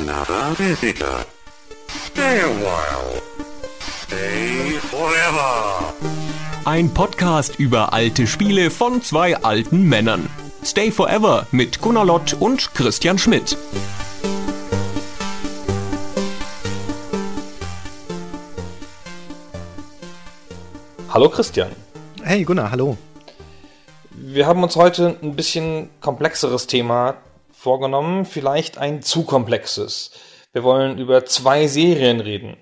another visitor. Stay a while. Stay forever. Ein Podcast über alte Spiele von zwei alten Männern. Stay Forever mit Gunnar Lott und Christian Schmidt. Hallo Christian. Hey Gunnar, hallo. Wir haben uns heute ein bisschen komplexeres Thema vorgenommen, vielleicht ein zu komplexes. Wir wollen über zwei Serien reden.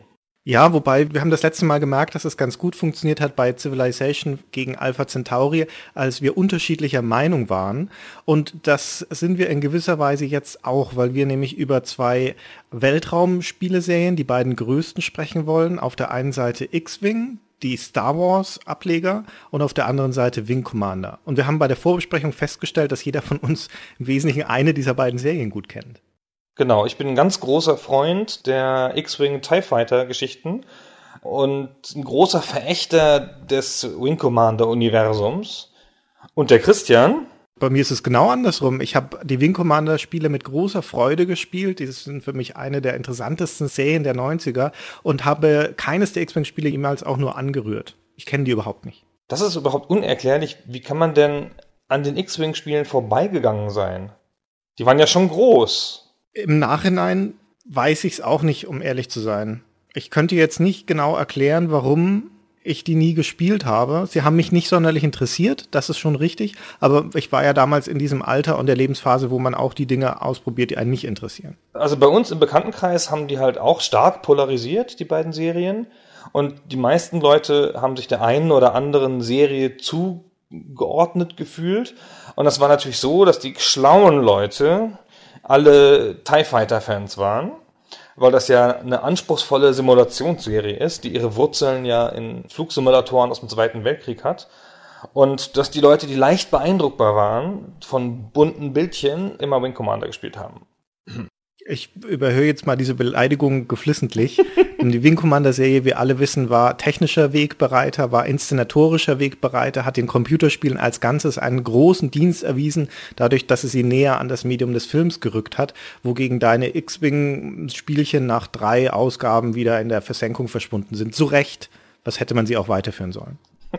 Ja, wobei wir haben das letzte Mal gemerkt, dass es ganz gut funktioniert hat bei Civilization gegen Alpha Centauri, als wir unterschiedlicher Meinung waren. Und das sind wir in gewisser Weise jetzt auch, weil wir nämlich über zwei Weltraumspieleserien, die beiden größten, sprechen wollen. Auf der einen Seite X-Wing, die Star Wars Ableger und auf der anderen Seite Wing Commander. Und wir haben bei der Vorbesprechung festgestellt, dass jeder von uns im Wesentlichen eine dieser beiden Serien gut kennt. Genau, ich bin ein ganz großer Freund der X-Wing TIE Fighter Geschichten und ein großer Verächter des Wing Commander Universums. Und der Christian, bei mir ist es genau andersrum. Ich habe die Wing Commander Spiele mit großer Freude gespielt. Die sind für mich eine der interessantesten Serien der 90er und habe keines der X-Wing Spiele jemals auch nur angerührt. Ich kenne die überhaupt nicht. Das ist überhaupt unerklärlich. Wie kann man denn an den X-Wing Spielen vorbeigegangen sein? Die waren ja schon groß. Im Nachhinein weiß ich es auch nicht, um ehrlich zu sein. Ich könnte jetzt nicht genau erklären, warum ich die nie gespielt habe. Sie haben mich nicht sonderlich interessiert, das ist schon richtig, aber ich war ja damals in diesem Alter und der Lebensphase, wo man auch die Dinge ausprobiert, die einen nicht interessieren. Also bei uns im Bekanntenkreis haben die halt auch stark polarisiert, die beiden Serien. Und die meisten Leute haben sich der einen oder anderen Serie zugeordnet gefühlt. Und das war natürlich so, dass die schlauen Leute alle TIE Fighter Fans waren, weil das ja eine anspruchsvolle Simulationsserie ist, die ihre Wurzeln ja in Flugsimulatoren aus dem Zweiten Weltkrieg hat. Und dass die Leute, die leicht beeindruckbar waren von bunten Bildchen, immer Wing Commander gespielt haben. Ich überhöre jetzt mal diese Beleidigung geflissentlich. die Wing Commander Serie, wir alle wissen, war technischer Wegbereiter, war inszenatorischer Wegbereiter, hat den Computerspielen als Ganzes einen großen Dienst erwiesen, dadurch, dass es sie näher an das Medium des Films gerückt hat, wogegen deine X-Wing Spielchen nach drei Ausgaben wieder in der Versenkung verschwunden sind. Zu Recht. Was hätte man sie auch weiterführen sollen?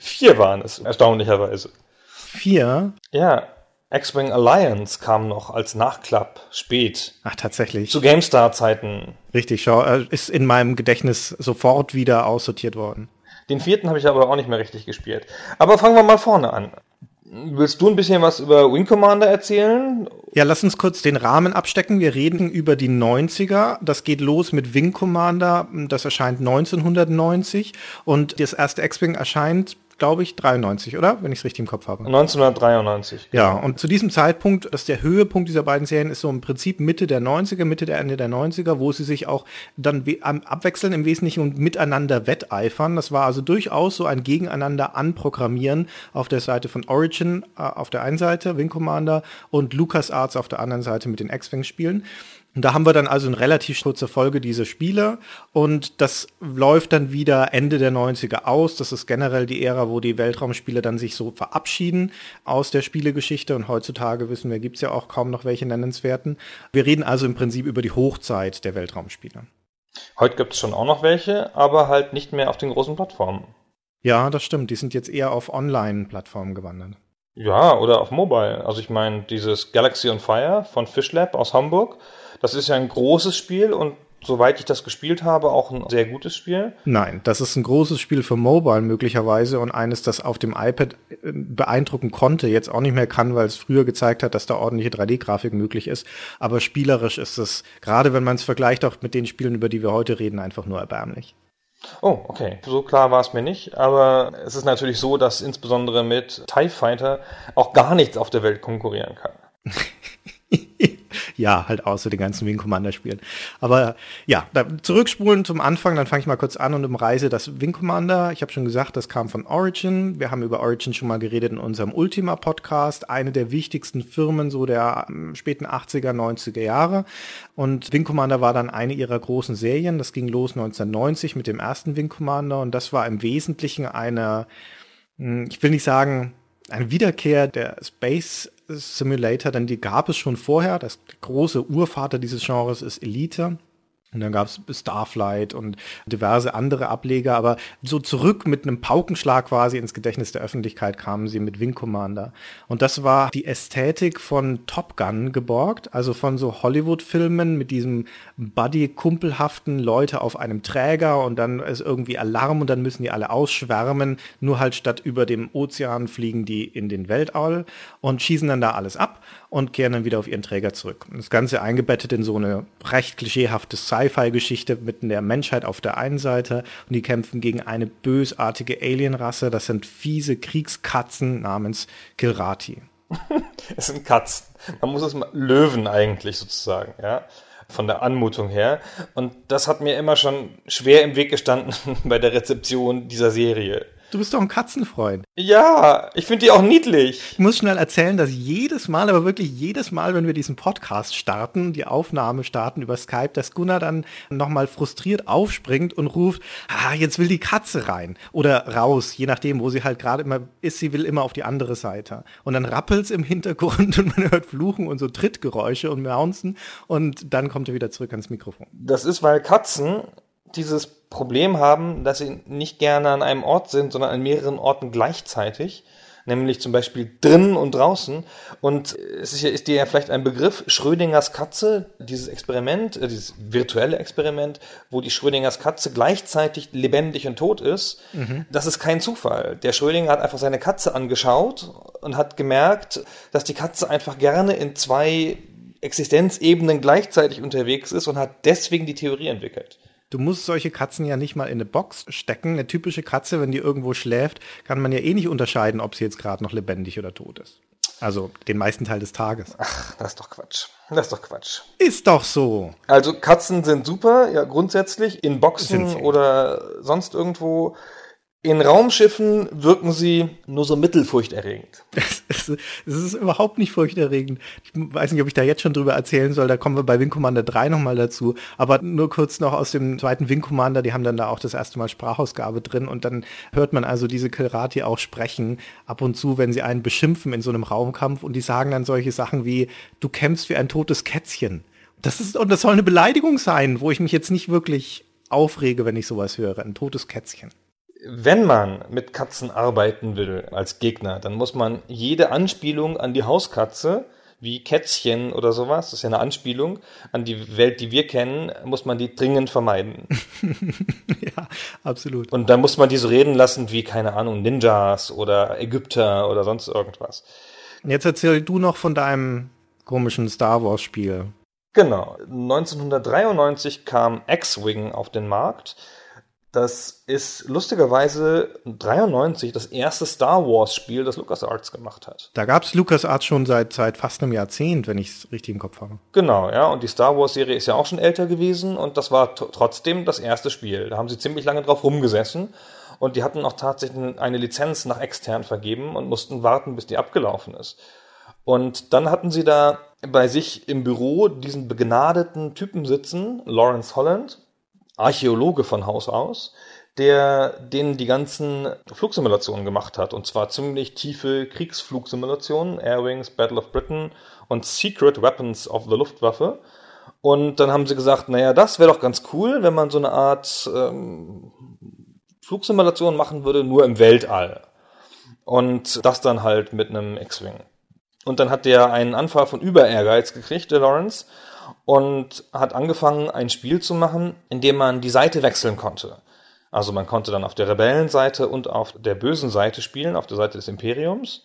Vier waren es, erstaunlicherweise. Vier? Ja, X-Wing Alliance kam noch als Nachklapp spät. Ach, tatsächlich. Zu GameStar-Zeiten. Richtig, schau, äh, ist in meinem Gedächtnis sofort wieder aussortiert worden. Den vierten habe ich aber auch nicht mehr richtig gespielt. Aber fangen wir mal vorne an. Willst du ein bisschen was über Wing Commander erzählen? Ja, lass uns kurz den Rahmen abstecken. Wir reden über die 90er. Das geht los mit Wing Commander. Das erscheint 1990 und das erste X-Wing erscheint glaube ich, 93, oder? Wenn ich es richtig im Kopf habe. 1993. Ja, und zu diesem Zeitpunkt, dass der Höhepunkt dieser beiden Serien ist so im Prinzip Mitte der 90er, Mitte der Ende der 90er, wo sie sich auch dann abwechseln im Wesentlichen und miteinander wetteifern. Das war also durchaus so ein Gegeneinander anprogrammieren auf der Seite von Origin äh, auf der einen Seite, Wing Commander, und LucasArts auf der anderen Seite mit den X-Wing-Spielen. Und da haben wir dann also in relativ kurzer Folge diese Spiele und das läuft dann wieder Ende der 90er aus. Das ist generell die Ära, wo die Weltraumspiele dann sich so verabschieden aus der Spielegeschichte und heutzutage wissen wir, gibt's ja auch kaum noch welche nennenswerten. Wir reden also im Prinzip über die Hochzeit der Weltraumspiele. Heute gibt's schon auch noch welche, aber halt nicht mehr auf den großen Plattformen. Ja, das stimmt. Die sind jetzt eher auf Online-Plattformen gewandert. Ja, oder auf Mobile. Also ich meine, dieses Galaxy on Fire von Fishlab aus Hamburg, das ist ja ein großes Spiel und soweit ich das gespielt habe, auch ein sehr gutes Spiel. Nein, das ist ein großes Spiel für Mobile möglicherweise und eines, das auf dem iPad äh, beeindrucken konnte, jetzt auch nicht mehr kann, weil es früher gezeigt hat, dass da ordentliche 3D-Grafik möglich ist. Aber spielerisch ist es, gerade wenn man es vergleicht auch mit den Spielen, über die wir heute reden, einfach nur erbärmlich. Oh, okay. So klar war es mir nicht. Aber es ist natürlich so, dass insbesondere mit TIE Fighter auch gar nichts auf der Welt konkurrieren kann. ja, halt außer den ganzen Wing Commander Spielen. Aber ja, zurückspulen zum Anfang, dann fange ich mal kurz an und umreise das Wing Commander. Ich habe schon gesagt, das kam von Origin. Wir haben über Origin schon mal geredet in unserem Ultima Podcast, eine der wichtigsten Firmen so der ähm, späten 80er, 90er Jahre. Und Wing Commander war dann eine ihrer großen Serien. Das ging los 1990 mit dem ersten Wing Commander und das war im Wesentlichen eine, hm, ich will nicht sagen, eine Wiederkehr der Space Simulator, denn die gab es schon vorher. Das große Urvater dieses Genres ist Elite. Und dann gab es Starflight und diverse andere Ableger, aber so zurück mit einem Paukenschlag quasi ins Gedächtnis der Öffentlichkeit kamen sie mit Wing Commander. Und das war die Ästhetik von Top Gun geborgt, also von so Hollywood-Filmen mit diesem Buddy-kumpelhaften Leute auf einem Träger und dann ist irgendwie Alarm und dann müssen die alle ausschwärmen. Nur halt statt über dem Ozean fliegen die in den Weltall und schießen dann da alles ab und kehren dann wieder auf ihren Träger zurück. Das Ganze eingebettet in so eine recht klischeehafte Sci-Fi-Geschichte mit der Menschheit auf der einen Seite und die kämpfen gegen eine bösartige Alienrasse. Das sind fiese Kriegskatzen namens Kilrati. es sind Katzen. Man muss es mal Löwen eigentlich sozusagen, ja von der Anmutung her. Und das hat mir immer schon schwer im Weg gestanden bei der Rezeption dieser Serie. Du bist doch ein Katzenfreund. Ja, ich finde die auch niedlich. Ich muss schnell erzählen, dass jedes Mal, aber wirklich jedes Mal, wenn wir diesen Podcast starten, die Aufnahme starten über Skype, dass Gunnar dann nochmal frustriert aufspringt und ruft, ah, jetzt will die Katze rein oder raus, je nachdem, wo sie halt gerade immer ist, sie will immer auf die andere Seite. Und dann rappelt's im Hintergrund und man hört Fluchen und so Trittgeräusche und Maunzen und dann kommt er wieder zurück ans Mikrofon. Das ist, weil Katzen dieses Problem haben, dass sie nicht gerne an einem Ort sind, sondern an mehreren Orten gleichzeitig, nämlich zum Beispiel drinnen und draußen. Und es ist, ja, ist dir ja vielleicht ein Begriff, Schrödingers Katze, dieses Experiment, äh, dieses virtuelle Experiment, wo die Schrödingers Katze gleichzeitig lebendig und tot ist, mhm. das ist kein Zufall. Der Schrödinger hat einfach seine Katze angeschaut und hat gemerkt, dass die Katze einfach gerne in zwei Existenzebenen gleichzeitig unterwegs ist und hat deswegen die Theorie entwickelt. Du musst solche Katzen ja nicht mal in eine Box stecken. Eine typische Katze, wenn die irgendwo schläft, kann man ja eh nicht unterscheiden, ob sie jetzt gerade noch lebendig oder tot ist. Also den meisten Teil des Tages. Ach, das ist doch Quatsch. Das ist doch Quatsch. Ist doch so. Also Katzen sind super, ja grundsätzlich in Boxen oder sonst irgendwo. In Raumschiffen wirken sie nur so mittelfurchterregend. Es ist, ist überhaupt nicht furchterregend. Ich weiß nicht, ob ich da jetzt schon drüber erzählen soll. Da kommen wir bei Wing Commander 3 nochmal dazu. Aber nur kurz noch aus dem zweiten Wing Commander. Die haben dann da auch das erste Mal Sprachausgabe drin. Und dann hört man also diese Kilrati auch sprechen. Ab und zu, wenn sie einen beschimpfen in so einem Raumkampf. Und die sagen dann solche Sachen wie, du kämpfst wie ein totes Kätzchen. Das ist, und das soll eine Beleidigung sein, wo ich mich jetzt nicht wirklich aufrege, wenn ich sowas höre. Ein totes Kätzchen wenn man mit Katzen arbeiten will als Gegner, dann muss man jede Anspielung an die Hauskatze, wie Kätzchen oder sowas, das ist ja eine Anspielung an die Welt, die wir kennen, muss man die dringend vermeiden. ja, absolut. Und dann muss man die so reden lassen wie, keine Ahnung, Ninjas oder Ägypter oder sonst irgendwas. Jetzt erzähl du noch von deinem komischen Star Wars Spiel. Genau. 1993 kam X-Wing auf den Markt. Das ist lustigerweise 93 das erste Star Wars Spiel, das LucasArts gemacht hat. Da gab es LucasArts schon seit, seit fast einem Jahrzehnt, wenn ich es richtig im Kopf habe. Genau, ja. Und die Star Wars Serie ist ja auch schon älter gewesen und das war trotzdem das erste Spiel. Da haben sie ziemlich lange drauf rumgesessen und die hatten auch tatsächlich eine Lizenz nach extern vergeben und mussten warten, bis die abgelaufen ist. Und dann hatten sie da bei sich im Büro diesen begnadeten Typen sitzen, Lawrence Holland, Archäologe von Haus aus, der denen die ganzen Flugsimulationen gemacht hat. Und zwar ziemlich tiefe Kriegsflugsimulationen, Airwings, Battle of Britain und Secret Weapons of the Luftwaffe. Und dann haben sie gesagt, naja, das wäre doch ganz cool, wenn man so eine Art ähm, Flugsimulation machen würde, nur im Weltall. Und das dann halt mit einem X-Wing. Und dann hat der einen Anfall von Über-Ehrgeiz gekriegt, der Lawrence, und hat angefangen, ein Spiel zu machen, in dem man die Seite wechseln konnte. Also man konnte dann auf der Rebellenseite und auf der bösen Seite spielen, auf der Seite des Imperiums.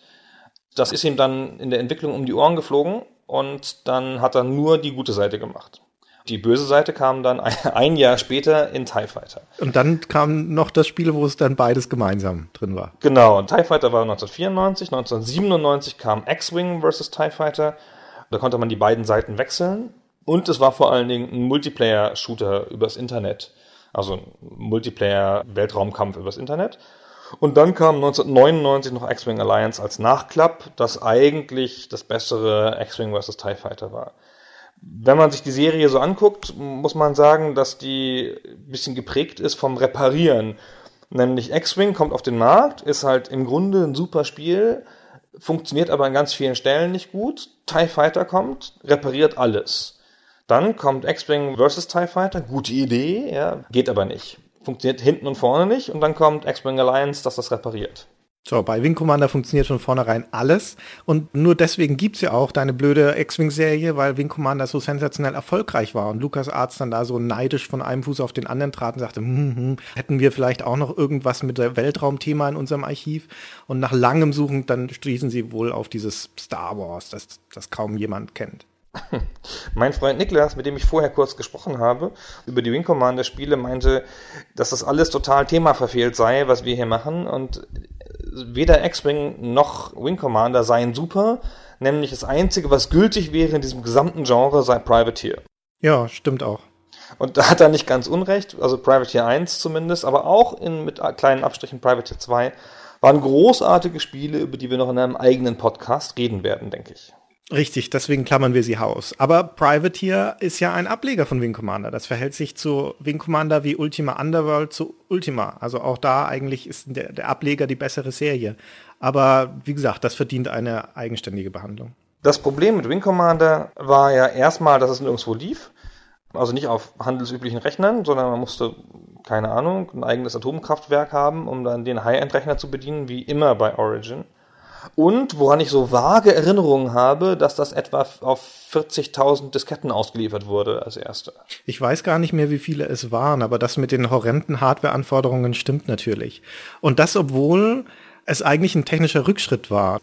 Das ist ihm dann in der Entwicklung um die Ohren geflogen und dann hat er nur die gute Seite gemacht. Die böse Seite kam dann ein Jahr später in TIE Fighter. Und dann kam noch das Spiel, wo es dann beides gemeinsam drin war. Genau, und TIE Fighter war 1994, 1997 kam X-Wing vs. TIE Fighter. Da konnte man die beiden Seiten wechseln und es war vor allen Dingen ein Multiplayer-Shooter übers Internet. Also ein Multiplayer-Weltraumkampf übers Internet. Und dann kam 1999 noch X-Wing Alliance als Nachklapp, das eigentlich das bessere X-Wing vs. TIE Fighter war. Wenn man sich die Serie so anguckt, muss man sagen, dass die ein bisschen geprägt ist vom Reparieren. Nämlich X-Wing kommt auf den Markt, ist halt im Grunde ein super Spiel, funktioniert aber an ganz vielen Stellen nicht gut. TIE Fighter kommt, repariert alles. Dann kommt X-Wing vs. TIE Fighter, gute Idee, ja, geht aber nicht. Funktioniert hinten und vorne nicht und dann kommt X-Wing Alliance, das das repariert. So, bei Wing Commander funktioniert von vornherein alles. Und nur deswegen gibt's ja auch deine blöde X-Wing-Serie, weil Wing Commander so sensationell erfolgreich war. Und Lukas Arzt dann da so neidisch von einem Fuß auf den anderen trat und sagte, hm, hm, hätten wir vielleicht auch noch irgendwas mit der Weltraumthema in unserem Archiv? Und nach langem Suchen dann stießen sie wohl auf dieses Star Wars, das, das kaum jemand kennt. Mein Freund Niklas, mit dem ich vorher kurz gesprochen habe, über die Wing Commander Spiele, meinte, dass das alles total themaverfehlt sei, was wir hier machen. Und weder X-Wing noch Wing Commander seien super, nämlich das einzige, was gültig wäre in diesem gesamten Genre, sei Privateer. Ja, stimmt auch. Und da hat er nicht ganz unrecht, also Privateer 1 zumindest, aber auch in, mit kleinen Abstrichen Privateer 2 waren großartige Spiele, über die wir noch in einem eigenen Podcast reden werden, denke ich. Richtig, deswegen klammern wir sie aus. Aber Privateer ist ja ein Ableger von Wing Commander. Das verhält sich zu Wing Commander wie Ultima Underworld zu Ultima. Also auch da eigentlich ist der, der Ableger die bessere Serie. Aber wie gesagt, das verdient eine eigenständige Behandlung. Das Problem mit Wing Commander war ja erstmal, dass es nirgendwo lief. Also nicht auf handelsüblichen Rechnern, sondern man musste, keine Ahnung, ein eigenes Atomkraftwerk haben, um dann den High-End-Rechner zu bedienen, wie immer bei Origin. Und woran ich so vage Erinnerungen habe, dass das etwa auf 40.000 Disketten ausgeliefert wurde als erste. Ich weiß gar nicht mehr, wie viele es waren, aber das mit den horrenden Hardware-Anforderungen stimmt natürlich. Und das, obwohl es eigentlich ein technischer Rückschritt war.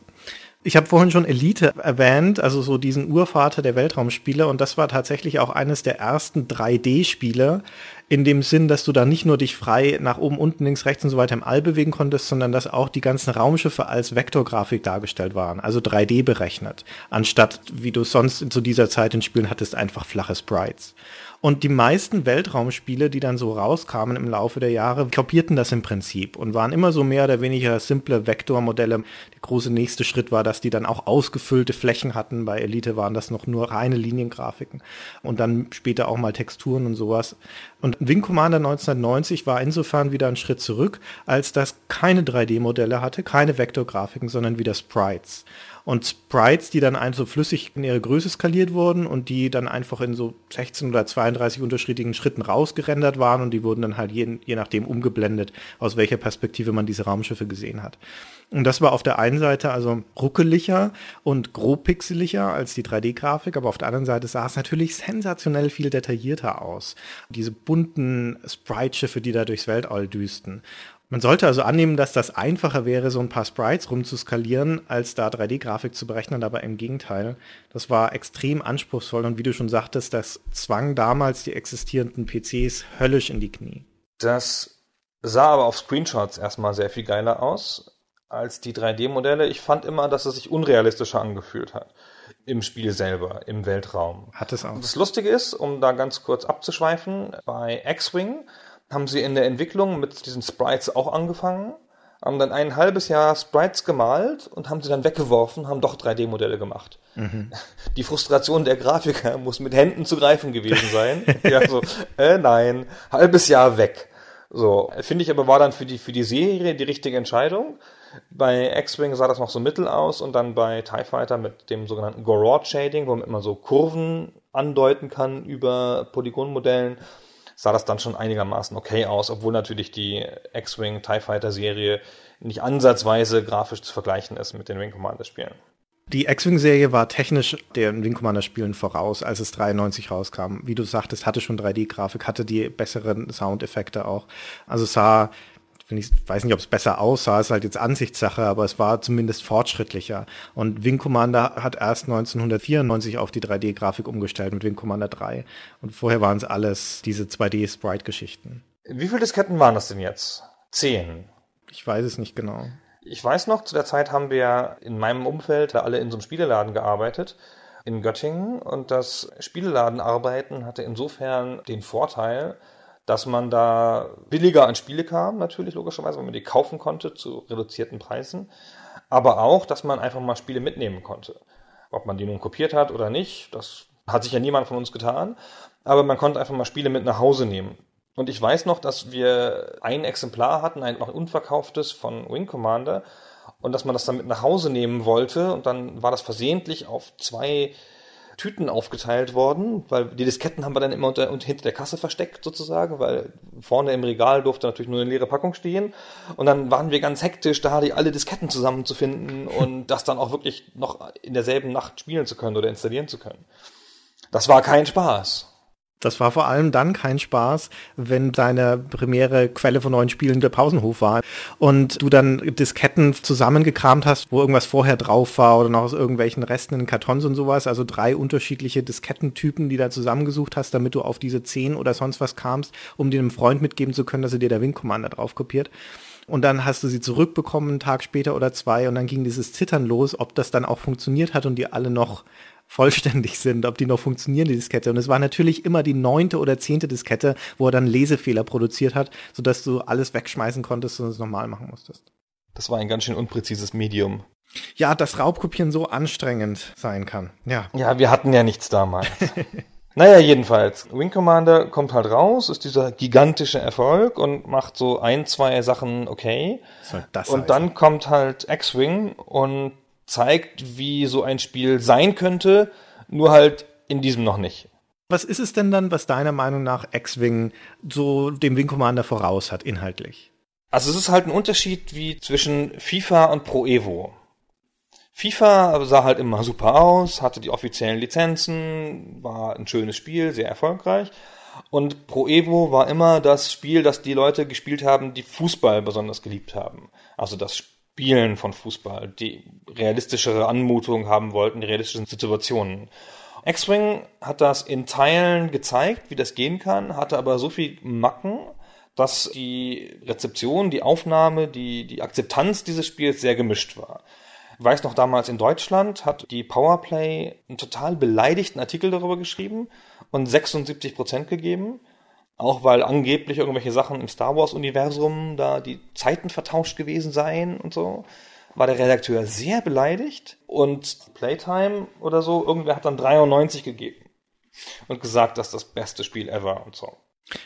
Ich habe vorhin schon Elite erwähnt, also so diesen Urvater der Weltraumspiele und das war tatsächlich auch eines der ersten 3D-Spiele, in dem Sinn, dass du da nicht nur dich frei nach oben, unten, links, rechts und so weiter im All bewegen konntest, sondern dass auch die ganzen Raumschiffe als Vektorgrafik dargestellt waren, also 3D berechnet, anstatt wie du sonst zu dieser Zeit in Spielen hattest, einfach flache Sprites. Und die meisten Weltraumspiele, die dann so rauskamen im Laufe der Jahre, kopierten das im Prinzip und waren immer so mehr oder weniger simple Vektormodelle. Der große nächste Schritt war, dass die dann auch ausgefüllte Flächen hatten. Bei Elite waren das noch nur reine Liniengrafiken und dann später auch mal Texturen und sowas. Und Wing Commander 1990 war insofern wieder ein Schritt zurück, als das keine 3D-Modelle hatte, keine Vektorgrafiken, sondern wieder Sprites und Sprites, die dann einfach so flüssig in ihre Größe skaliert wurden und die dann einfach in so 16 oder 32 unterschiedlichen Schritten rausgerendert waren und die wurden dann halt je, je nachdem umgeblendet, aus welcher Perspektive man diese Raumschiffe gesehen hat. Und das war auf der einen Seite also ruckeliger und grobpixeliger als die 3D-Grafik, aber auf der anderen Seite sah es natürlich sensationell viel detaillierter aus. Diese bunten Sprite-Schiffe, die da durchs Weltall düsten. Man sollte also annehmen, dass das einfacher wäre, so ein paar Sprites rumzuskalieren, als da 3D-Grafik zu berechnen, aber im Gegenteil. Das war extrem anspruchsvoll und wie du schon sagtest, das zwang damals die existierenden PCs höllisch in die Knie. Das sah aber auf Screenshots erstmal sehr viel geiler aus als die 3D-Modelle. Ich fand immer, dass es sich unrealistischer angefühlt hat. Im Spiel selber, im Weltraum. Hat es auch. Das Lustige ist, um da ganz kurz abzuschweifen, bei X-Wing haben sie in der Entwicklung mit diesen Sprites auch angefangen, haben dann ein halbes Jahr Sprites gemalt und haben sie dann weggeworfen, haben doch 3D-Modelle gemacht. Mhm. Die Frustration der Grafiker muss mit Händen zu greifen gewesen sein. ja, so, äh, nein, halbes Jahr weg. So, finde ich aber war dann für die, für die Serie die richtige Entscheidung. Bei X-Wing sah das noch so mittel aus und dann bei TIE Fighter mit dem sogenannten Gorod Shading, wo man immer so Kurven andeuten kann über Polygonmodellen sah das dann schon einigermaßen okay aus, obwohl natürlich die X-Wing TIE Fighter Serie nicht ansatzweise grafisch zu vergleichen ist mit den Wing Commander Spielen. Die X-Wing-Serie war technisch den Wing Commander-Spielen voraus, als es 93 rauskam. Wie du sagtest, hatte schon 3D-Grafik, hatte die besseren Soundeffekte auch. Also sah ich weiß nicht, ob es besser aussah, ist halt jetzt Ansichtssache, aber es war zumindest fortschrittlicher. Und Wing Commander hat erst 1994 auf die 3D-Grafik umgestellt mit Wing Commander 3. Und vorher waren es alles diese 2D-Sprite-Geschichten. Wie viele Disketten waren das denn jetzt? Zehn. Ich weiß es nicht genau. Ich weiß noch, zu der Zeit haben wir in meinem Umfeld alle in so einem Spieleladen gearbeitet in Göttingen und das Spieleladenarbeiten hatte insofern den Vorteil, dass man da billiger an Spiele kam, natürlich logischerweise, weil man die kaufen konnte zu reduzierten Preisen, aber auch, dass man einfach mal Spiele mitnehmen konnte. Ob man die nun kopiert hat oder nicht, das hat sich ja niemand von uns getan, aber man konnte einfach mal Spiele mit nach Hause nehmen. Und ich weiß noch, dass wir ein Exemplar hatten, ein noch unverkauftes von Wing Commander, und dass man das dann mit nach Hause nehmen wollte und dann war das versehentlich auf zwei Tüten aufgeteilt worden, weil die Disketten haben wir dann immer unter, unter hinter der Kasse versteckt sozusagen, weil vorne im Regal durfte natürlich nur eine leere Packung stehen und dann waren wir ganz hektisch, da die alle Disketten zusammenzufinden und das dann auch wirklich noch in derselben Nacht spielen zu können oder installieren zu können. Das war kein Spaß. Das war vor allem dann kein Spaß, wenn deine primäre Quelle von neuen Spielen der Pausenhof war und du dann Disketten zusammengekramt hast, wo irgendwas vorher drauf war oder noch aus irgendwelchen Resten in Kartons und sowas. Also drei unterschiedliche Diskettentypen, die da zusammengesucht hast, damit du auf diese zehn oder sonst was kamst, um dir einem Freund mitgeben zu können, dass er dir der Wing Commander drauf kopiert. Und dann hast du sie zurückbekommen, einen Tag später oder zwei, und dann ging dieses Zittern los, ob das dann auch funktioniert hat und die alle noch vollständig sind, ob die noch funktionieren, die Diskette. Und es war natürlich immer die neunte oder zehnte Diskette, wo er dann Lesefehler produziert hat, sodass du alles wegschmeißen konntest und es normal machen musstest. Das war ein ganz schön unpräzises Medium. Ja, dass Raubkopieren so anstrengend sein kann. Ja. Ja, wir hatten ja nichts damals. naja, jedenfalls. Wing Commander kommt halt raus, ist dieser gigantische Erfolg und macht so ein, zwei Sachen okay. und dann kommt halt X-Wing und zeigt, wie so ein Spiel sein könnte, nur halt in diesem noch nicht. Was ist es denn dann, was deiner Meinung nach X-Wing so dem Wing Commander voraus hat, inhaltlich? Also es ist halt ein Unterschied wie zwischen FIFA und Pro Evo. FIFA sah halt immer super aus, hatte die offiziellen Lizenzen, war ein schönes Spiel, sehr erfolgreich. Und Pro Evo war immer das Spiel, das die Leute gespielt haben, die Fußball besonders geliebt haben. Also das Spielen von Fußball, die realistischere Anmutung haben wollten, die realistischen Situationen. X-Wing hat das in Teilen gezeigt, wie das gehen kann, hatte aber so viel Macken, dass die Rezeption, die Aufnahme, die, die Akzeptanz dieses Spiels sehr gemischt war. Ich weiß noch, damals in Deutschland hat die Powerplay einen total beleidigten Artikel darüber geschrieben und 76 Prozent gegeben. Auch weil angeblich irgendwelche Sachen im Star Wars-Universum da die Zeiten vertauscht gewesen seien und so, war der Redakteur sehr beleidigt und Playtime oder so, irgendwer hat dann 93 gegeben und gesagt, das ist das beste Spiel ever und so.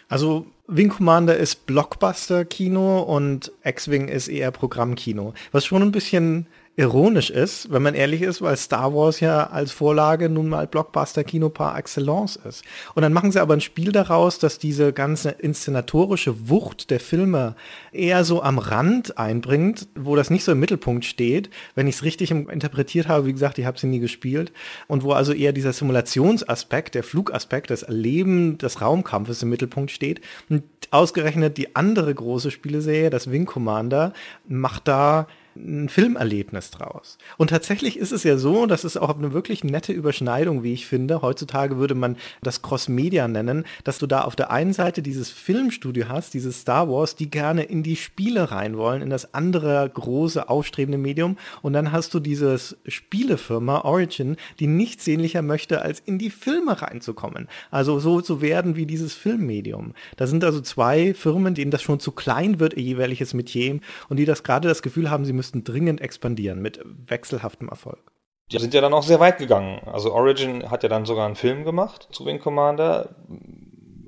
Also Wing Commander ist Blockbuster-Kino und X-Wing ist eher Programmkino, was schon ein bisschen ironisch ist, wenn man ehrlich ist, weil Star Wars ja als Vorlage nun mal Blockbuster-Kino par excellence ist. Und dann machen sie aber ein Spiel daraus, dass diese ganze inszenatorische Wucht der Filme eher so am Rand einbringt, wo das nicht so im Mittelpunkt steht, wenn ich es richtig interpretiert habe, wie gesagt, ich habe sie nie gespielt, und wo also eher dieser Simulationsaspekt, der Flugaspekt, das Erleben des Raumkampfes im Mittelpunkt steht. Und ausgerechnet die andere große Spieleserie, das Wing Commander, macht da ein Filmerlebnis draus. Und tatsächlich ist es ja so, das ist auch eine wirklich nette Überschneidung, wie ich finde. Heutzutage würde man das Cross-Media nennen, dass du da auf der einen Seite dieses Filmstudio hast, dieses Star Wars, die gerne in die Spiele rein wollen, in das andere große, aufstrebende Medium. Und dann hast du dieses Spielefirma Origin, die nichts sehnlicher möchte, als in die Filme reinzukommen. Also so zu werden wie dieses Filmmedium. Da sind also zwei Firmen, denen das schon zu klein wird, ihr jeweiliges Metier, und die das gerade das Gefühl haben, sie müssen müssten dringend expandieren mit wechselhaftem Erfolg. Die sind ja dann auch sehr weit gegangen. Also Origin hat ja dann sogar einen Film gemacht zu Wing Commander,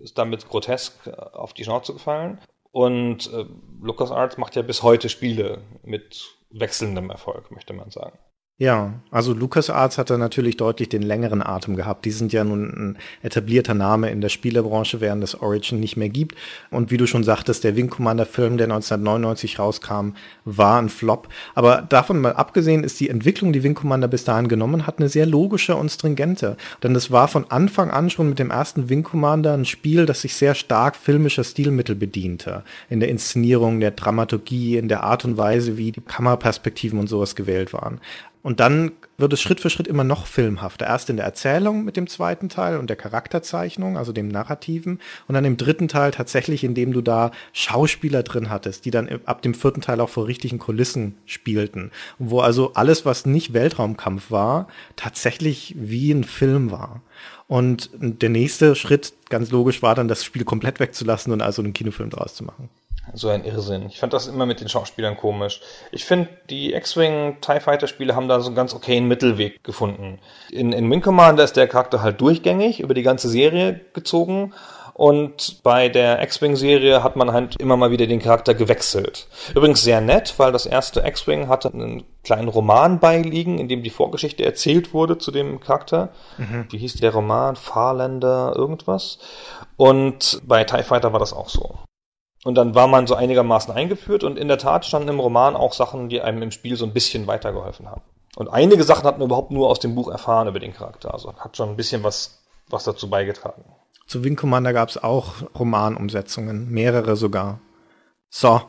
ist damit grotesk auf die Schnauze gefallen. Und äh, LucasArts macht ja bis heute Spiele mit wechselndem Erfolg, möchte man sagen. Ja, also LucasArts hat da natürlich deutlich den längeren Atem gehabt. Die sind ja nun ein etablierter Name in der Spielebranche, während es Origin nicht mehr gibt. Und wie du schon sagtest, der Wing Commander Film, der 1999 rauskam, war ein Flop. Aber davon mal abgesehen ist die Entwicklung, die Wing Commander bis dahin genommen hat, eine sehr logische und stringente. Denn es war von Anfang an schon mit dem ersten Wing Commander ein Spiel, das sich sehr stark filmischer Stilmittel bediente. In der Inszenierung, der Dramaturgie, in der Art und Weise, wie die Kameraperspektiven und sowas gewählt waren. Und dann wird es Schritt für Schritt immer noch filmhafter. Erst in der Erzählung mit dem zweiten Teil und der Charakterzeichnung, also dem Narrativen. Und dann im dritten Teil tatsächlich, indem du da Schauspieler drin hattest, die dann ab dem vierten Teil auch vor richtigen Kulissen spielten. Wo also alles, was nicht Weltraumkampf war, tatsächlich wie ein Film war. Und der nächste Schritt, ganz logisch, war dann, das Spiel komplett wegzulassen und also einen Kinofilm draus zu machen so ein Irrsinn. Ich fand das immer mit den Schauspielern komisch. Ich finde, die X-Wing TIE Fighter Spiele haben da so einen ganz okayen Mittelweg gefunden. In, in Wing Commander ist der Charakter halt durchgängig über die ganze Serie gezogen Und bei der X-Wing-Serie hat man halt immer mal wieder den Charakter gewechselt. Übrigens sehr nett, weil das erste X-Wing hatte einen kleinen Roman beiliegen, in dem die Vorgeschichte erzählt wurde zu dem Charakter. Mhm. Wie hieß der Roman? Fahrländer irgendwas. Und bei TIE Fighter war das auch so. Und dann war man so einigermaßen eingeführt und in der Tat standen im Roman auch Sachen, die einem im Spiel so ein bisschen weitergeholfen haben. Und einige Sachen hat man überhaupt nur aus dem Buch erfahren über den Charakter. Also hat schon ein bisschen was, was dazu beigetragen. Zu Wing Commander gab es auch Romanumsetzungen, mehrere sogar. So,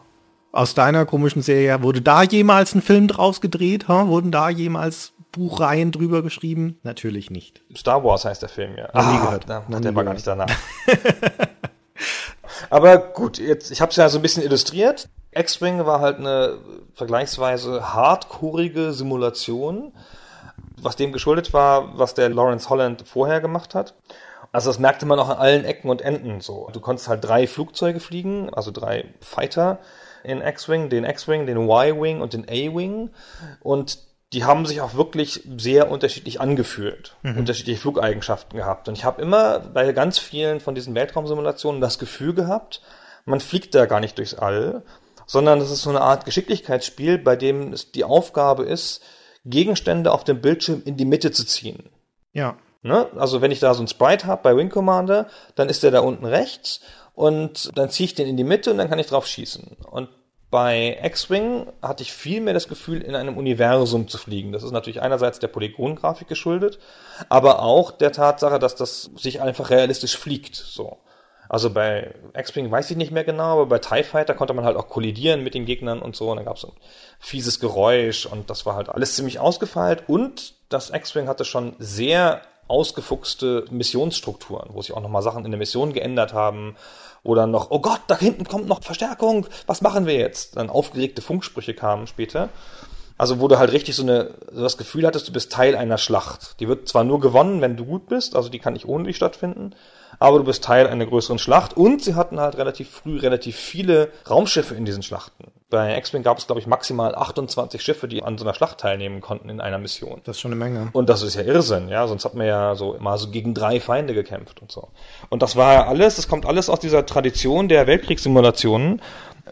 aus deiner komischen Serie, wurde da jemals ein Film draus gedreht? Ha? Wurden da jemals Buchreihen drüber geschrieben? Natürlich nicht. Star Wars heißt der Film, ja. Noch nie ah, gehört. Na, der war gehört. gar nicht danach. Aber gut, jetzt, ich habe es ja so ein bisschen illustriert. X-Wing war halt eine vergleichsweise hardcoreige Simulation, was dem geschuldet war, was der Lawrence Holland vorher gemacht hat. Also das merkte man auch an allen Ecken und Enden so. Du konntest halt drei Flugzeuge fliegen, also drei Fighter in X-Wing, den X-Wing, den Y-Wing und den A-Wing. Und die haben sich auch wirklich sehr unterschiedlich angefühlt, mhm. unterschiedliche Flugeigenschaften gehabt. Und ich habe immer bei ganz vielen von diesen Weltraumsimulationen das Gefühl gehabt, man fliegt da gar nicht durchs All, sondern das ist so eine Art Geschicklichkeitsspiel, bei dem es die Aufgabe ist, Gegenstände auf dem Bildschirm in die Mitte zu ziehen. Ja. Ne? Also wenn ich da so ein Sprite habe bei Wing Commander, dann ist der da unten rechts und dann ziehe ich den in die Mitte und dann kann ich drauf schießen. Und bei X-Wing hatte ich viel mehr das Gefühl, in einem Universum zu fliegen. Das ist natürlich einerseits der Polygongrafik geschuldet, aber auch der Tatsache, dass das sich einfach realistisch fliegt. So. Also bei X-Wing weiß ich nicht mehr genau, aber bei TIE Fighter konnte man halt auch kollidieren mit den Gegnern und so. Und dann gab es ein fieses Geräusch und das war halt alles ziemlich ausgefeilt. Und das X-Wing hatte schon sehr ausgefuchste Missionsstrukturen, wo sich auch nochmal Sachen in der Mission geändert haben. Oder noch, oh Gott, da hinten kommt noch Verstärkung, was machen wir jetzt? Dann aufgeregte Funksprüche kamen später. Also wo du halt richtig so, eine, so das Gefühl hattest, du bist Teil einer Schlacht. Die wird zwar nur gewonnen, wenn du gut bist, also die kann nicht ohne dich stattfinden, aber du bist Teil einer größeren Schlacht und sie hatten halt relativ früh relativ viele Raumschiffe in diesen Schlachten. Bei X-Wing gab es, glaube ich, maximal 28 Schiffe, die an so einer Schlacht teilnehmen konnten in einer Mission. Das ist schon eine Menge. Und das ist ja Irrsinn, ja. Sonst hat man ja so mal so gegen drei Feinde gekämpft und so. Und das war ja alles, das kommt alles aus dieser Tradition der Weltkriegssimulationen,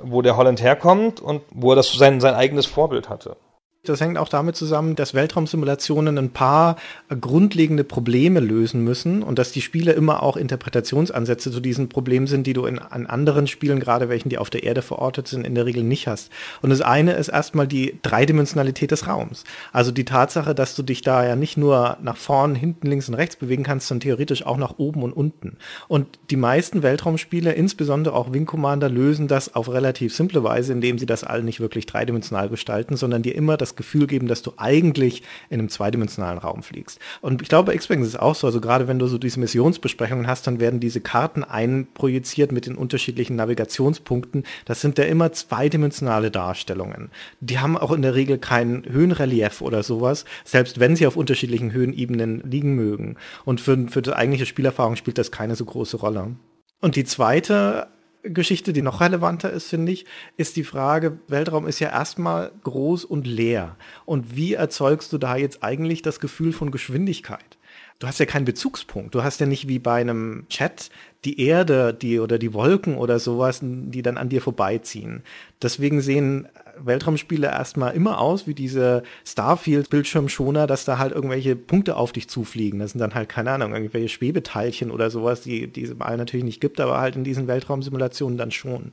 wo der Holland herkommt und wo er das sein, sein eigenes Vorbild hatte. Das hängt auch damit zusammen, dass Weltraumsimulationen ein paar grundlegende Probleme lösen müssen und dass die Spiele immer auch Interpretationsansätze zu diesen Problemen sind, die du in, an anderen Spielen, gerade welchen, die auf der Erde verortet sind, in der Regel nicht hast. Und das eine ist erstmal die Dreidimensionalität des Raums. Also die Tatsache, dass du dich da ja nicht nur nach vorn, hinten, links und rechts bewegen kannst, sondern theoretisch auch nach oben und unten. Und die meisten Weltraumspiele, insbesondere auch Wing Commander, lösen das auf relativ simple Weise, indem sie das all nicht wirklich dreidimensional gestalten, sondern dir immer das Gefühl geben, dass du eigentlich in einem zweidimensionalen Raum fliegst. Und ich glaube, bei X-Wing ist es auch so. Also gerade wenn du so diese Missionsbesprechungen hast, dann werden diese Karten einprojiziert mit den unterschiedlichen Navigationspunkten. Das sind ja immer zweidimensionale Darstellungen. Die haben auch in der Regel kein Höhenrelief oder sowas, selbst wenn sie auf unterschiedlichen Höhenebenen liegen mögen. Und für, für die eigentliche Spielerfahrung spielt das keine so große Rolle. Und die zweite Geschichte, die noch relevanter ist, finde ich, ist die Frage, Weltraum ist ja erstmal groß und leer. Und wie erzeugst du da jetzt eigentlich das Gefühl von Geschwindigkeit? Du hast ja keinen Bezugspunkt. Du hast ja nicht wie bei einem Chat die Erde, die oder die Wolken oder sowas, die dann an dir vorbeiziehen. Deswegen sehen Weltraumspiele erstmal immer aus wie diese Starfield-Bildschirmschoner, dass da halt irgendwelche Punkte auf dich zufliegen. Das sind dann halt, keine Ahnung, irgendwelche Schwebeteilchen oder sowas, die, die es mal natürlich nicht gibt, aber halt in diesen Weltraumsimulationen dann schon.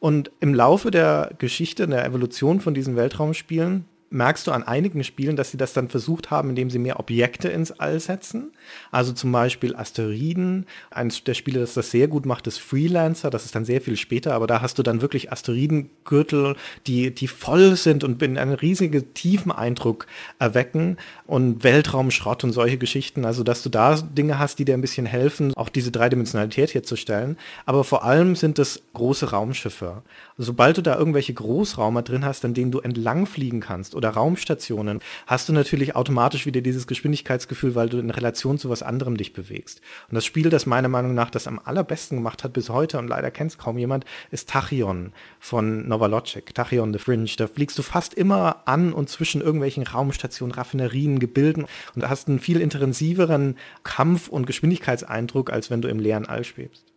Und im Laufe der Geschichte, der Evolution von diesen Weltraumspielen, merkst du an einigen Spielen, dass sie das dann versucht haben, indem sie mehr Objekte ins All setzen. Also zum Beispiel Asteroiden. Eines der Spiele, das das sehr gut macht, ist Freelancer. Das ist dann sehr viel später, aber da hast du dann wirklich Asteroidengürtel, die, die voll sind und einen riesigen tiefen Eindruck erwecken und Weltraumschrott und solche Geschichten. Also, dass du da Dinge hast, die dir ein bisschen helfen, auch diese Dreidimensionalität herzustellen. Aber vor allem sind es große Raumschiffe. Sobald du da irgendwelche Großraumer drin hast, an denen du entlang fliegen kannst oder Raumstationen, hast du natürlich automatisch wieder dieses Geschwindigkeitsgefühl, weil du in Relation zu was anderem dich bewegst. Und das Spiel, das meiner Meinung nach das am allerbesten gemacht hat bis heute und leider kennt es kaum jemand, ist Tachyon von Novalogic, Tachyon the Fringe. Da fliegst du fast immer an und zwischen irgendwelchen Raumstationen, Raffinerien, Gebilden und hast einen viel intensiveren Kampf- und Geschwindigkeitseindruck, als wenn du im leeren All schwebst.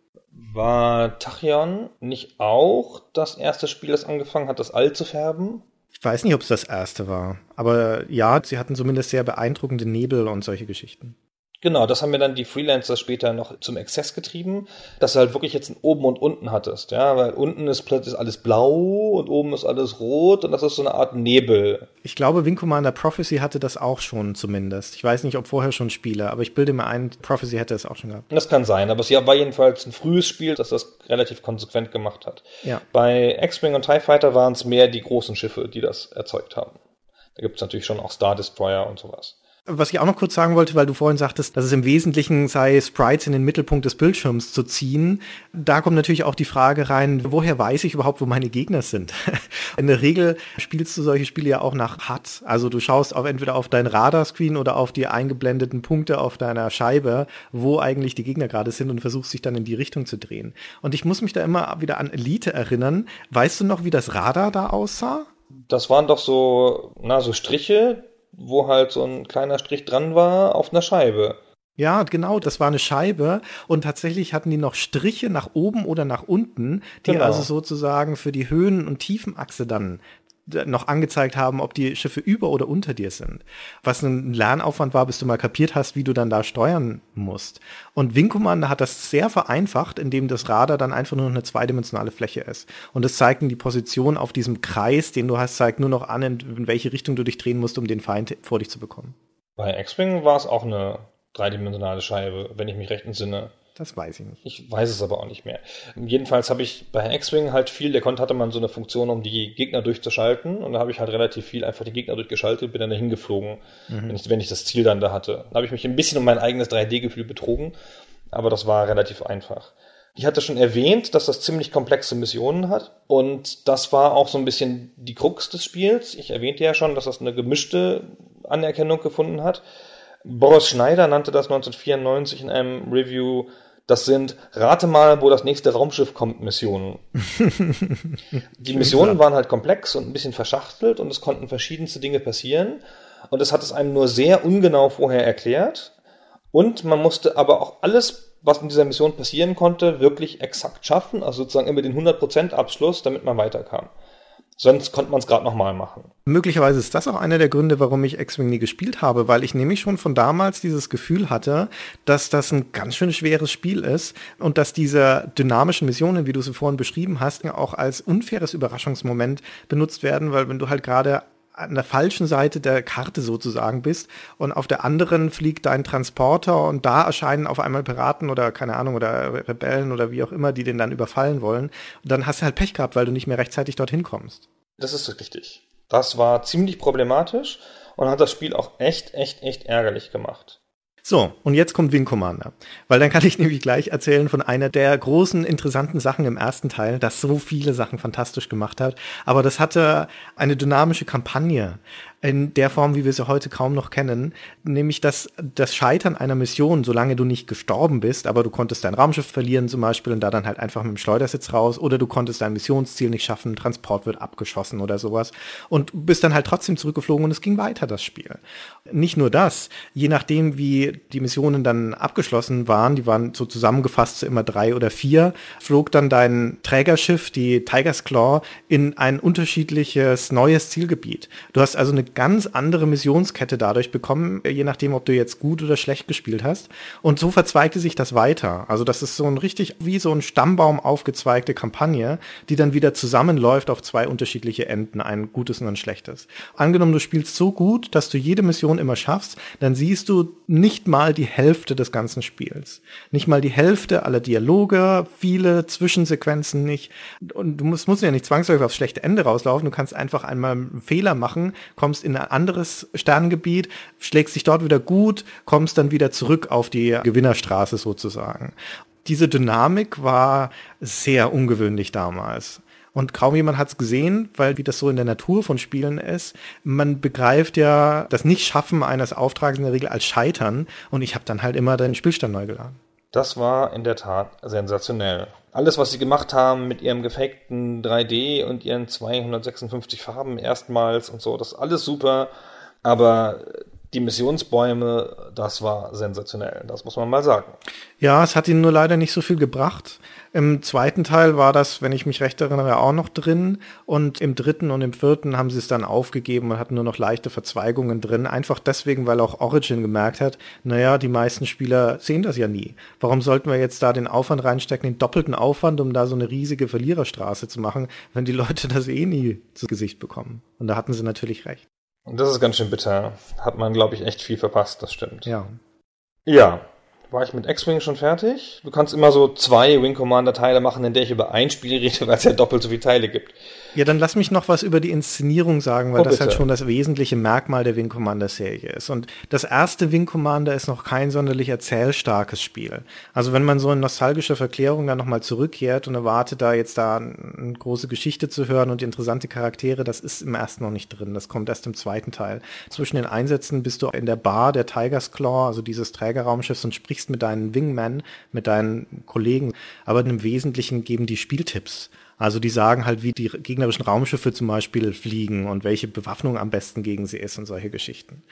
War Tachyon nicht auch das erste Spiel, das angefangen hat, das All zu färben? Ich weiß nicht, ob es das erste war, aber ja, sie hatten zumindest sehr beeindruckende Nebel und solche Geschichten. Genau, das haben wir dann die Freelancer später noch zum Exzess getrieben, dass du halt wirklich jetzt ein oben und unten hattest, ja, weil unten ist plötzlich alles blau und oben ist alles rot und das ist so eine Art Nebel. Ich glaube, Wing Commander Prophecy hatte das auch schon zumindest. Ich weiß nicht, ob vorher schon Spiele, aber ich bilde mir ein, Prophecy hätte es auch schon gehabt. Das kann sein, aber es war jedenfalls ein frühes Spiel, das das relativ konsequent gemacht hat. Ja. Bei X-Wing und TIE Fighter waren es mehr die großen Schiffe, die das erzeugt haben. Da gibt es natürlich schon auch Star Destroyer und sowas. Was ich auch noch kurz sagen wollte, weil du vorhin sagtest, dass es im Wesentlichen sei, Sprites in den Mittelpunkt des Bildschirms zu ziehen. Da kommt natürlich auch die Frage rein, woher weiß ich überhaupt, wo meine Gegner sind? in der Regel spielst du solche Spiele ja auch nach HUD. Also du schaust auf entweder auf dein Radarscreen oder auf die eingeblendeten Punkte auf deiner Scheibe, wo eigentlich die Gegner gerade sind und versuchst dich dann in die Richtung zu drehen. Und ich muss mich da immer wieder an Elite erinnern. Weißt du noch, wie das Radar da aussah? Das waren doch so, na, so Striche, wo halt so ein kleiner Strich dran war auf einer Scheibe. Ja, genau, das war eine Scheibe und tatsächlich hatten die noch Striche nach oben oder nach unten, die Genau. also sozusagen für die Höhen- und Tiefenachse dann noch angezeigt haben, ob die Schiffe über oder unter dir sind. Was ein Lernaufwand war, bis du mal kapiert hast, wie du dann da steuern musst. Und Wing Commander hat das sehr vereinfacht, indem das Radar dann einfach nur noch eine zweidimensionale Fläche ist. Und es zeigt die Position auf diesem Kreis, den du hast, zeigt nur noch an, in, in welche Richtung du dich drehen musst, um den Feind vor dich zu bekommen. Bei X-Wing war es auch eine dreidimensionale Scheibe, wenn ich mich recht entsinne. Das weiß ich nicht. Ich weiß es aber auch nicht mehr. Jedenfalls habe ich bei X-Wing halt viel, der konnte, hatte man so eine Funktion, um die Gegner durchzuschalten. Und da habe ich halt relativ viel einfach die Gegner durchgeschaltet, bin dann dahin geflogen, wenn, ich, wenn ich das Ziel dann da hatte. Da habe ich mich ein bisschen um mein eigenes 3D-Gefühl betrogen, aber das war relativ einfach. Ich hatte schon erwähnt, dass das ziemlich komplexe Missionen hat. Und das war auch so ein bisschen die Krux des Spiels. Ich erwähnte ja schon, dass das eine gemischte Anerkennung gefunden hat. Boris Schneider nannte das 1994 in einem Review, das sind Rate mal, wo das nächste Raumschiff kommt Missionen. Die Missionen waren halt komplex und ein bisschen verschachtelt und es konnten verschiedenste Dinge passieren. Und es hat es einem nur sehr ungenau vorher erklärt. Und man musste aber auch alles, was in dieser Mission passieren konnte, wirklich exakt schaffen. Also sozusagen immer den 100% Abschluss, damit man weiterkam. Sonst konnte man es gerade nochmal machen. Möglicherweise ist das auch einer der Gründe, warum ich X-Wing nie gespielt habe, weil ich nämlich schon von damals dieses Gefühl hatte, dass das ein ganz schön schweres Spiel ist und dass diese dynamischen Missionen, wie du sie vorhin beschrieben hast, auch als unfaires Überraschungsmoment benutzt werden, weil wenn du halt gerade an der falschen Seite der Karte sozusagen bist und auf der anderen fliegt dein Transporter und da erscheinen auf einmal Piraten oder keine Ahnung oder Rebellen oder wie auch immer, die den dann überfallen wollen. Und dann hast du halt Pech gehabt, weil du nicht mehr rechtzeitig dorthin kommst. Das ist richtig. Das war ziemlich problematisch und hat das Spiel auch echt, echt, echt ärgerlich gemacht. So, und jetzt kommt Wing Commander. Weil dann kann ich nämlich gleich erzählen von einer der großen, interessanten Sachen im ersten Teil, das so viele Sachen fantastisch gemacht hat. Aber das hatte eine dynamische Kampagne in der Form, wie wir sie heute kaum noch kennen, nämlich das, das Scheitern einer Mission, solange du nicht gestorben bist, aber du konntest dein Raumschiff verlieren zum Beispiel und da dann halt einfach mit dem Schleudersitz raus oder du konntest dein Missionsziel nicht schaffen, Transport wird abgeschossen oder sowas und bist dann halt trotzdem zurückgeflogen und es ging weiter, das Spiel. Nicht nur das, je nachdem, wie die Missionen dann abgeschlossen waren, die waren so zusammengefasst zu immer drei oder vier, flog dann dein Trägerschiff, die Tiger's Claw, in ein unterschiedliches neues Zielgebiet. Du hast also eine ganz andere Missionskette dadurch bekommen, je nachdem, ob du jetzt gut oder schlecht gespielt hast. Und so verzweigte sich das weiter. Also das ist so ein richtig wie so ein Stammbaum aufgezweigte Kampagne, die dann wieder zusammenläuft auf zwei unterschiedliche Enden, ein gutes und ein schlechtes. Angenommen, du spielst so gut, dass du jede Mission immer schaffst, dann siehst du nicht mal die Hälfte des ganzen Spiels. Nicht mal die Hälfte aller Dialoge, viele Zwischensequenzen nicht. Und du musst, musst ja nicht zwangsläufig aufs schlechte Ende rauslaufen. Du kannst einfach einmal einen Fehler machen, kommst in ein anderes Sterngebiet, schlägst dich dort wieder gut, kommst dann wieder zurück auf die Gewinnerstraße sozusagen. Diese Dynamik war sehr ungewöhnlich damals. Und kaum jemand hat es gesehen, weil wie das so in der Natur von Spielen ist, man begreift ja das Nicht-Schaffen eines Auftrags in der Regel als Scheitern und ich habe dann halt immer den Spielstand neu geladen. Das war in der Tat sensationell. Alles, was sie gemacht haben mit ihrem gefakten 3D und ihren 256 Farben erstmals und so, das ist alles super. Aber die Missionsbäume, das war sensationell, das muss man mal sagen. Ja, es hat ihnen nur leider nicht so viel gebracht. Im zweiten Teil war das, wenn ich mich recht erinnere, auch noch drin. Und im dritten und im vierten haben sie es dann aufgegeben und hatten nur noch leichte Verzweigungen drin. Einfach deswegen, weil auch Origin gemerkt hat, naja, die meisten Spieler sehen das ja nie. Warum sollten wir jetzt da den Aufwand reinstecken, den doppelten Aufwand, um da so eine riesige Verliererstraße zu machen, wenn die Leute das eh nie zu Gesicht bekommen? Und da hatten sie natürlich recht. Und das ist ganz schön bitter. Hat man, glaube ich, echt viel verpasst, das stimmt. Ja. Ja, war ich mit X-Wing schon fertig. Du kannst immer so zwei Wing Commander Teile machen, in der ich über ein Spiel rede, weil es ja doppelt so viele Teile gibt. Ja, dann lass mich noch was über die Inszenierung sagen, weil Oh, das bitte. halt schon das wesentliche Merkmal der Wing Commander Serie ist. Und das erste Wing Commander ist noch kein sonderlich erzählstarkes Spiel. Also wenn man so in nostalgischer Verklärung dann nochmal zurückkehrt und erwartet, da jetzt da eine große Geschichte zu hören und interessante Charaktere, das ist im ersten noch nicht drin. Das kommt erst im zweiten Teil. Zwischen den Einsätzen bist du in der Bar der Tiger's Claw, also dieses Trägerraumschiffs und sprichst mit deinen Wingmen, mit deinen Kollegen. Aber im Wesentlichen geben die Spieltipps. Also die sagen halt, wie die gegnerischen Raumschiffe zum Beispiel fliegen und welche Bewaffnung am besten gegen sie ist und solche Geschichten.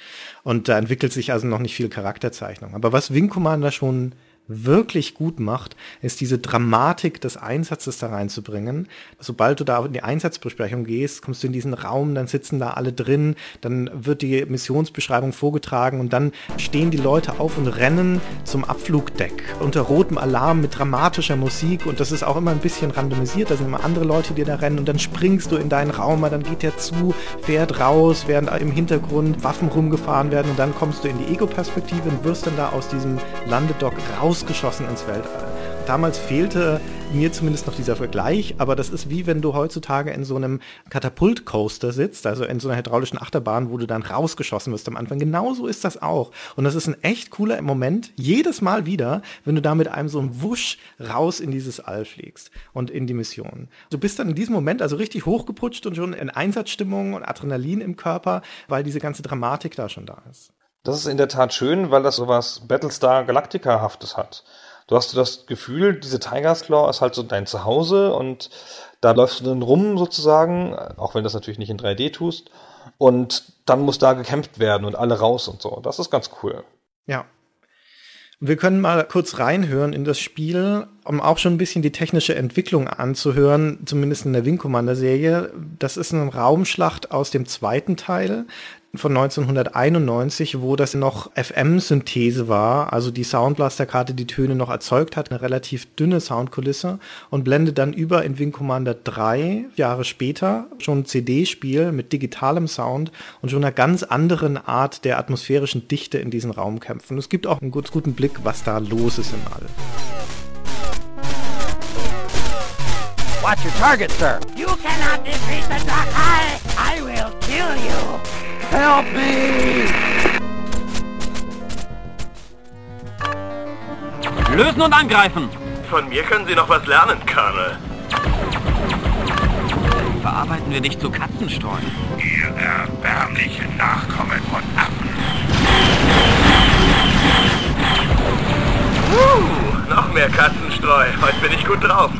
Und da entwickelt sich also noch nicht viel Charakterzeichnung. Aber was Wing Commander schon wirklich gut macht, ist diese Dramatik des Einsatzes da reinzubringen. Sobald du da in die Einsatzbesprechung gehst, kommst du in diesen Raum, dann sitzen da alle drin, dann wird die Missionsbeschreibung vorgetragen und dann stehen die Leute auf und rennen zum Abflugdeck unter rotem Alarm mit dramatischer Musik und das ist auch immer ein bisschen randomisiert, da sind immer andere Leute, die da rennen und dann springst du in deinen Raum, dann geht der zu, fährt raus, während im Hintergrund Waffen rumgefahren werden und dann kommst du in die Ego-Perspektive und wirst dann da aus diesem Landedock rausgeschossen ins Weltall. Damals fehlte mir zumindest noch dieser Vergleich, aber das ist wie wenn du heutzutage in so einem Katapultcoaster sitzt, also in so einer hydraulischen Achterbahn, wo du dann rausgeschossen wirst am Anfang. Genauso ist das auch. Und das ist ein echt cooler Moment, jedes Mal wieder, wenn du da mit einem so einem Wusch raus in dieses All fliegst und in die Mission. Du bist dann in diesem Moment also richtig hochgeputscht und schon in Einsatzstimmung und Adrenalin im Körper, weil diese ganze Dramatik da schon da ist. Das ist in der Tat schön, weil das sowas Battlestar Galactica-haftes hat. Du hast das Gefühl, diese Tiger's Claw ist halt so dein Zuhause und da läufst du dann rum sozusagen, auch wenn das natürlich nicht in 3D tust. Und dann muss da gekämpft werden und alle raus und so. Das ist ganz cool. Ja. Wir können mal kurz reinhören in das Spiel, um auch schon ein bisschen die technische Entwicklung anzuhören, zumindest in der Wing Commander Serie. Das ist eine Raumschlacht aus dem zweiten Teil von 1991, wo das noch FM-Synthese war, also die Soundblaster-Karte die Töne noch erzeugt hat, eine relativ dünne Soundkulisse und blendet dann über in Wing Commander 3 Jahre später schon ein CD-Spiel mit digitalem Sound und schon einer ganz anderen Art der atmosphärischen Dichte in diesen Raumkämpfen. Es gibt auch einen ganz guten Blick, was da los ist im All. Watch your target, sir. You cannot defeat the Drakai! I will kill you! Help me! Lösen und angreifen! Von mir können Sie noch was lernen, Colonel. Verarbeiten wir dich zu Katzenstreu. Ihr erbärmlichen Nachkommen von Affen. Uh, noch mehr Katzenstreu. Heute bin ich gut drauf.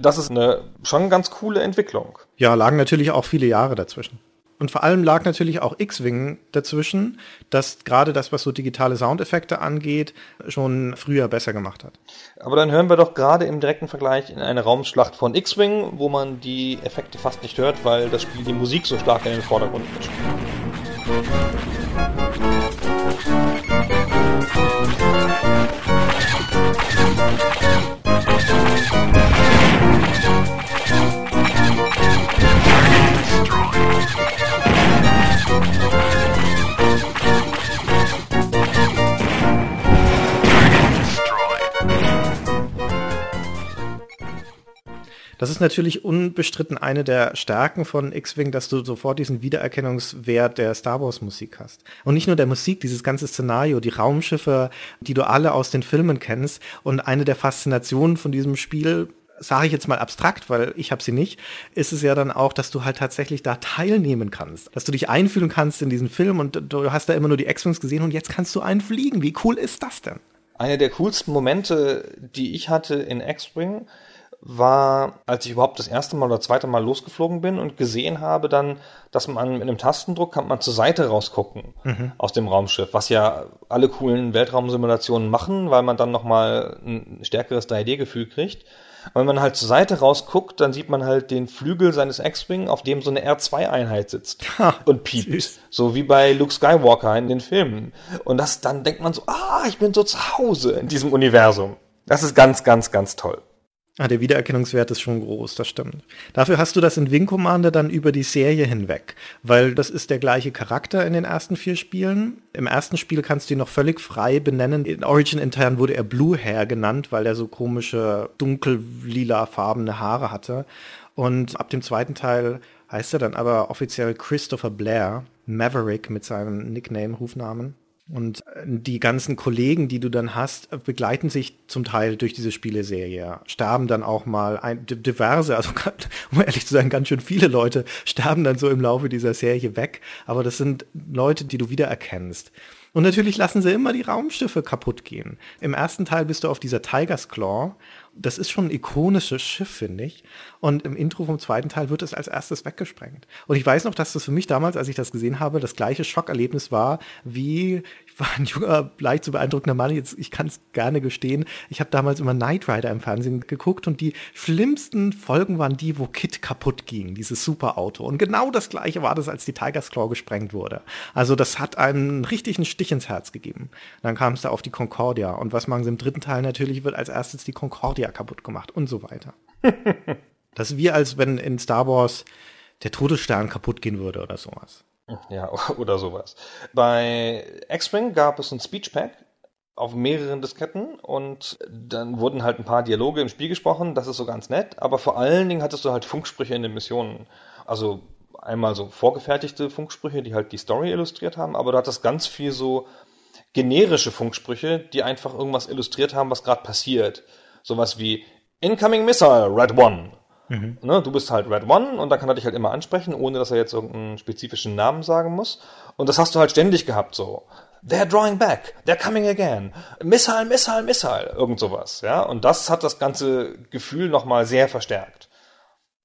Das ist eine schon ganz coole Entwicklung. Ja, lagen natürlich auch viele Jahre dazwischen. Und vor allem lag natürlich auch X-Wing dazwischen, das gerade das, was so digitale Soundeffekte angeht, schon früher besser gemacht hat. Aber dann hören wir doch gerade im direkten Vergleich in eine Raumschlacht von X-Wing, wo man die Effekte fast nicht hört, weil das Spiel die Musik so stark in den Vordergrund mischt. Das ist natürlich unbestritten eine der Stärken von X-Wing, dass du sofort diesen Wiedererkennungswert der Star Wars Musik hast. Und nicht nur der Musik, dieses ganze Szenario, die Raumschiffe, die du alle aus den Filmen kennst. Und eine der Faszinationen von diesem Spiel sage ich jetzt mal abstrakt, weil ich habe sie nicht, ist es ja dann auch, dass du halt tatsächlich da teilnehmen kannst. Dass du dich einfühlen kannst in diesen Film und du hast da immer nur die X-Wings gesehen und jetzt kannst du einen fliegen. Wie cool ist das denn? Einer der coolsten Momente, die ich hatte in X-Wing, war, als ich überhaupt das erste Mal oder zweite Mal losgeflogen bin und gesehen habe dann, dass man mit einem Tastendruck kann man zur Seite rausgucken aus dem Raumschiff, was ja alle coolen Weltraumsimulationen machen, weil man dann nochmal ein stärkeres 3D-Gefühl kriegt. Und wenn man halt zur Seite rausguckt, dann sieht man halt den Flügel seines X-Wing, auf dem so eine R2-Einheit sitzt und piept. süß. So wie bei Luke Skywalker in den Filmen. Und das, dann denkt man so, ah, ich bin so zu Hause in diesem Universum. Das ist ganz, ganz, ganz toll. Ah, der Wiedererkennungswert ist schon groß, das stimmt. Dafür hast du das in Wing Commander dann über die Serie hinweg, weil das ist der gleiche Charakter in den ersten vier Spielen. Im ersten Spiel kannst du ihn noch völlig frei benennen. In Origin intern wurde er Blue Hair genannt, weil er so komische dunkel-lila farbene Haare hatte. Und ab dem zweiten Teil heißt er dann aber offiziell Christopher Blair, Maverick mit seinem Nickname, Rufnamen. Und äh, die ganzen Kollegen, die du dann hast, äh, begleiten sich zum Teil durch diese Spieleserie. Sterben dann auch mal ein, di- diverse, also um ehrlich zu sein, ganz schön viele Leute sterben dann so im Laufe dieser Serie weg. Aber das sind Leute, die du wiedererkennst. Und natürlich lassen sie immer die Raumschiffe kaputt gehen. Im ersten Teil bist du auf dieser Tiger's Claw. Das ist schon ein ikonisches Schiff, finde ich. Und im Intro vom zweiten Teil wird es als erstes weggesprengt. Und ich weiß noch, dass das für mich damals, als ich das gesehen habe, das gleiche Schockerlebnis war, wie war ein junger, leicht zu beeindruckender Mann, jetzt, ich kann es gerne gestehen. Ich habe damals immer Knight Rider im Fernsehen geguckt und die schlimmsten Folgen waren die, wo Kit kaputt ging, dieses Superauto. Und genau das gleiche war das, als die Tiger's Claw gesprengt wurde. Also das hat einen richtigen Stich ins Herz gegeben. Dann kam es da auf die Concordia. Und was machen sie im dritten Teil natürlich, wird als erstes die Concordia kaputt gemacht und so weiter. das ist wie als wenn in Star Wars der Todesstern kaputt gehen würde oder sowas. Ja, oder sowas. Bei X-Wing gab es ein Speech Pack auf mehreren Disketten und dann wurden halt ein paar Dialoge im Spiel gesprochen, das ist so ganz nett, aber vor allen Dingen hattest du halt Funksprüche in den Missionen. Also einmal so vorgefertigte Funksprüche, die halt die Story illustriert haben, aber du hattest ganz viel so generische Funksprüche, die einfach irgendwas illustriert haben, was gerade passiert. Sowas wie Incoming Missile, Red One. Ne, du bist halt Red One und dann kann er dich halt immer ansprechen, ohne dass er jetzt irgendeinen spezifischen Namen sagen muss. Und das hast du halt ständig gehabt, so. They're drawing back, they're coming again. Missile, Missile, Missile, irgend sowas, ja. Und das hat das ganze Gefühl nochmal sehr verstärkt.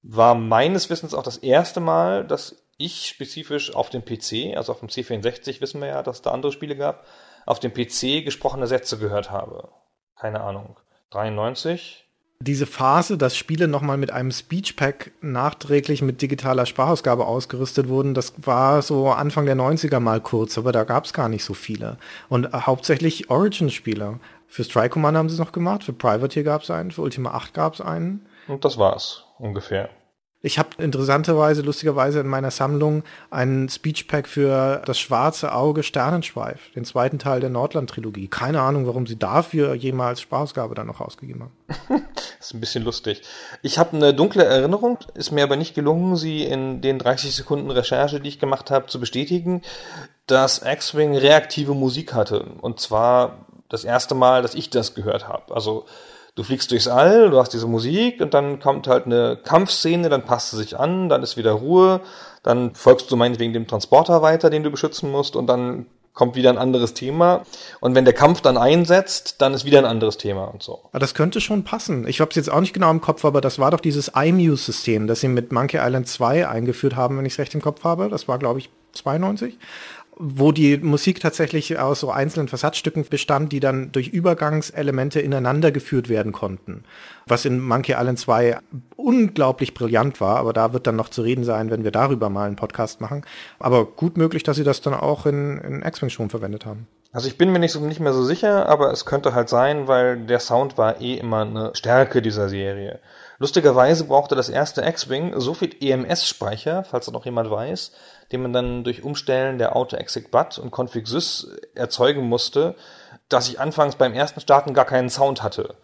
War meines Wissens auch das erste Mal, dass ich spezifisch auf dem PC, also auf dem C64 wissen wir ja, dass es da andere Spiele gab, auf dem PC gesprochene Sätze gehört habe. Keine Ahnung. 93? Diese Phase, dass Spiele nochmal mit einem Speechpack nachträglich mit digitaler Sprachausgabe ausgerüstet wurden, das war so Anfang der 90er mal kurz, aber da gab es gar nicht so viele. Und äh, hauptsächlich Origin-Spiele. Für Strike Commander haben sie es noch gemacht, für Privateer gab es einen, für Ultima 8 gab es einen. Und das war's ungefähr. Ich habe interessanterweise, lustigerweise in meiner Sammlung einen Speechpack für das schwarze Auge Sternenschweif, den zweiten Teil der Nordland-Trilogie. Keine Ahnung, warum sie dafür jemals Sprachausgabe dann noch ausgegeben haben. Ist ein bisschen lustig. Ich habe eine dunkle Erinnerung, ist mir aber nicht gelungen, sie in den 30 Sekunden Recherche, die ich gemacht habe, zu bestätigen, dass X-Wing reaktive Musik hatte. Und zwar das erste Mal, dass ich das gehört habe. Also du fliegst durchs All, du hast diese Musik und dann kommt halt eine Kampfszene, dann passt sie sich an, dann ist wieder Ruhe, dann folgst du meinetwegen dem Transporter weiter, den du beschützen musst und dann kommt wieder ein anderes Thema. Und wenn der Kampf dann einsetzt, dann ist wieder ein anderes Thema und so. Das könnte schon passen. Ich habe es jetzt auch nicht genau im Kopf, aber das war doch dieses iMuse-System, das sie mit Monkey Island 2 eingeführt haben, wenn ich es recht im Kopf habe. Das war, glaube ich, 92 wo die Musik tatsächlich aus so einzelnen Versatzstücken bestand, die dann durch Übergangselemente ineinander geführt werden konnten. Was in Monkey Island 2 unglaublich brillant war, aber da wird dann noch zu reden sein, wenn wir darüber mal einen Podcast machen. Aber gut möglich, dass sie das dann auch in, in X-Wing schon verwendet haben. Also ich bin mir nicht, so, nicht mehr so sicher, aber es könnte halt sein, weil der Sound war eh immer eine Stärke dieser Serie. Lustigerweise brauchte das erste X-Wing so viel EMS-Speicher, falls da noch jemand weiß, den man dann durch Umstellen der Auto-Exec-Bat und Config-Sys erzeugen musste, dass ich anfangs beim ersten Starten gar keinen Sound hatte.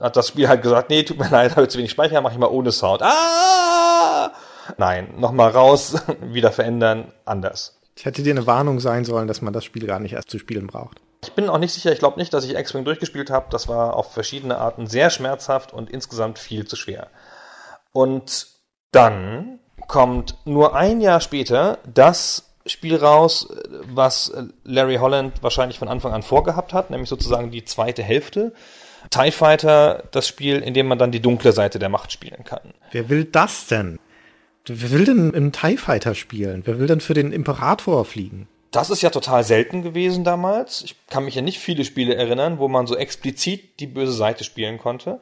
Hat das Spiel halt gesagt, nee, tut mir leid, habe zu wenig Speicher, mache ich mal ohne Sound. Ah! Nein, nochmal raus, wieder verändern, anders. Ich hätte dir eine Warnung sein sollen, dass man das Spiel gar nicht erst zu spielen braucht. Ich bin auch nicht sicher, ich glaube nicht, dass ich X-Wing durchgespielt habe. Das war auf verschiedene Arten sehr schmerzhaft und insgesamt viel zu schwer. Und dann kommt nur ein Jahr später das Spiel raus, was Larry Holland wahrscheinlich von Anfang an vorgehabt hat, nämlich sozusagen die zweite Hälfte TIE Fighter das Spiel, in dem man dann die dunkle Seite der Macht spielen kann. Wer will das denn? Wer will denn im TIE Fighter spielen? Wer will denn für den Imperator fliegen? Das ist ja total selten gewesen damals. Ich kann mich ja nicht viele Spiele erinnern, wo man so explizit die böse Seite spielen konnte.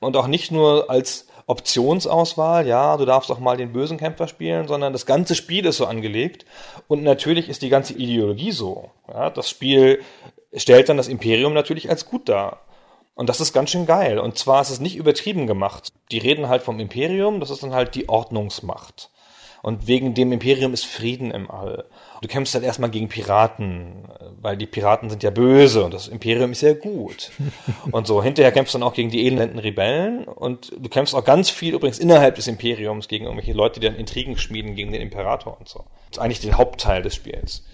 Und auch nicht nur als Optionsauswahl, ja, du darfst auch mal den bösen Kämpfer spielen, sondern das ganze Spiel ist so angelegt. Und natürlich ist die ganze Ideologie so. Ja, das Spiel stellt dann das Imperium natürlich als gut dar. Und das ist ganz schön geil. Und zwar ist es nicht übertrieben gemacht. Die reden halt vom Imperium, das ist dann halt die Ordnungsmacht. Und wegen dem Imperium ist Frieden im All. Du kämpfst halt erstmal gegen Piraten, weil die Piraten sind ja böse und das Imperium ist ja gut. und so, hinterher kämpfst du dann auch gegen die elenden Rebellen und du kämpfst auch ganz viel übrigens innerhalb des Imperiums gegen irgendwelche Leute, die dann Intrigen schmieden gegen den Imperator und so. Das ist eigentlich der Hauptteil des Spiels.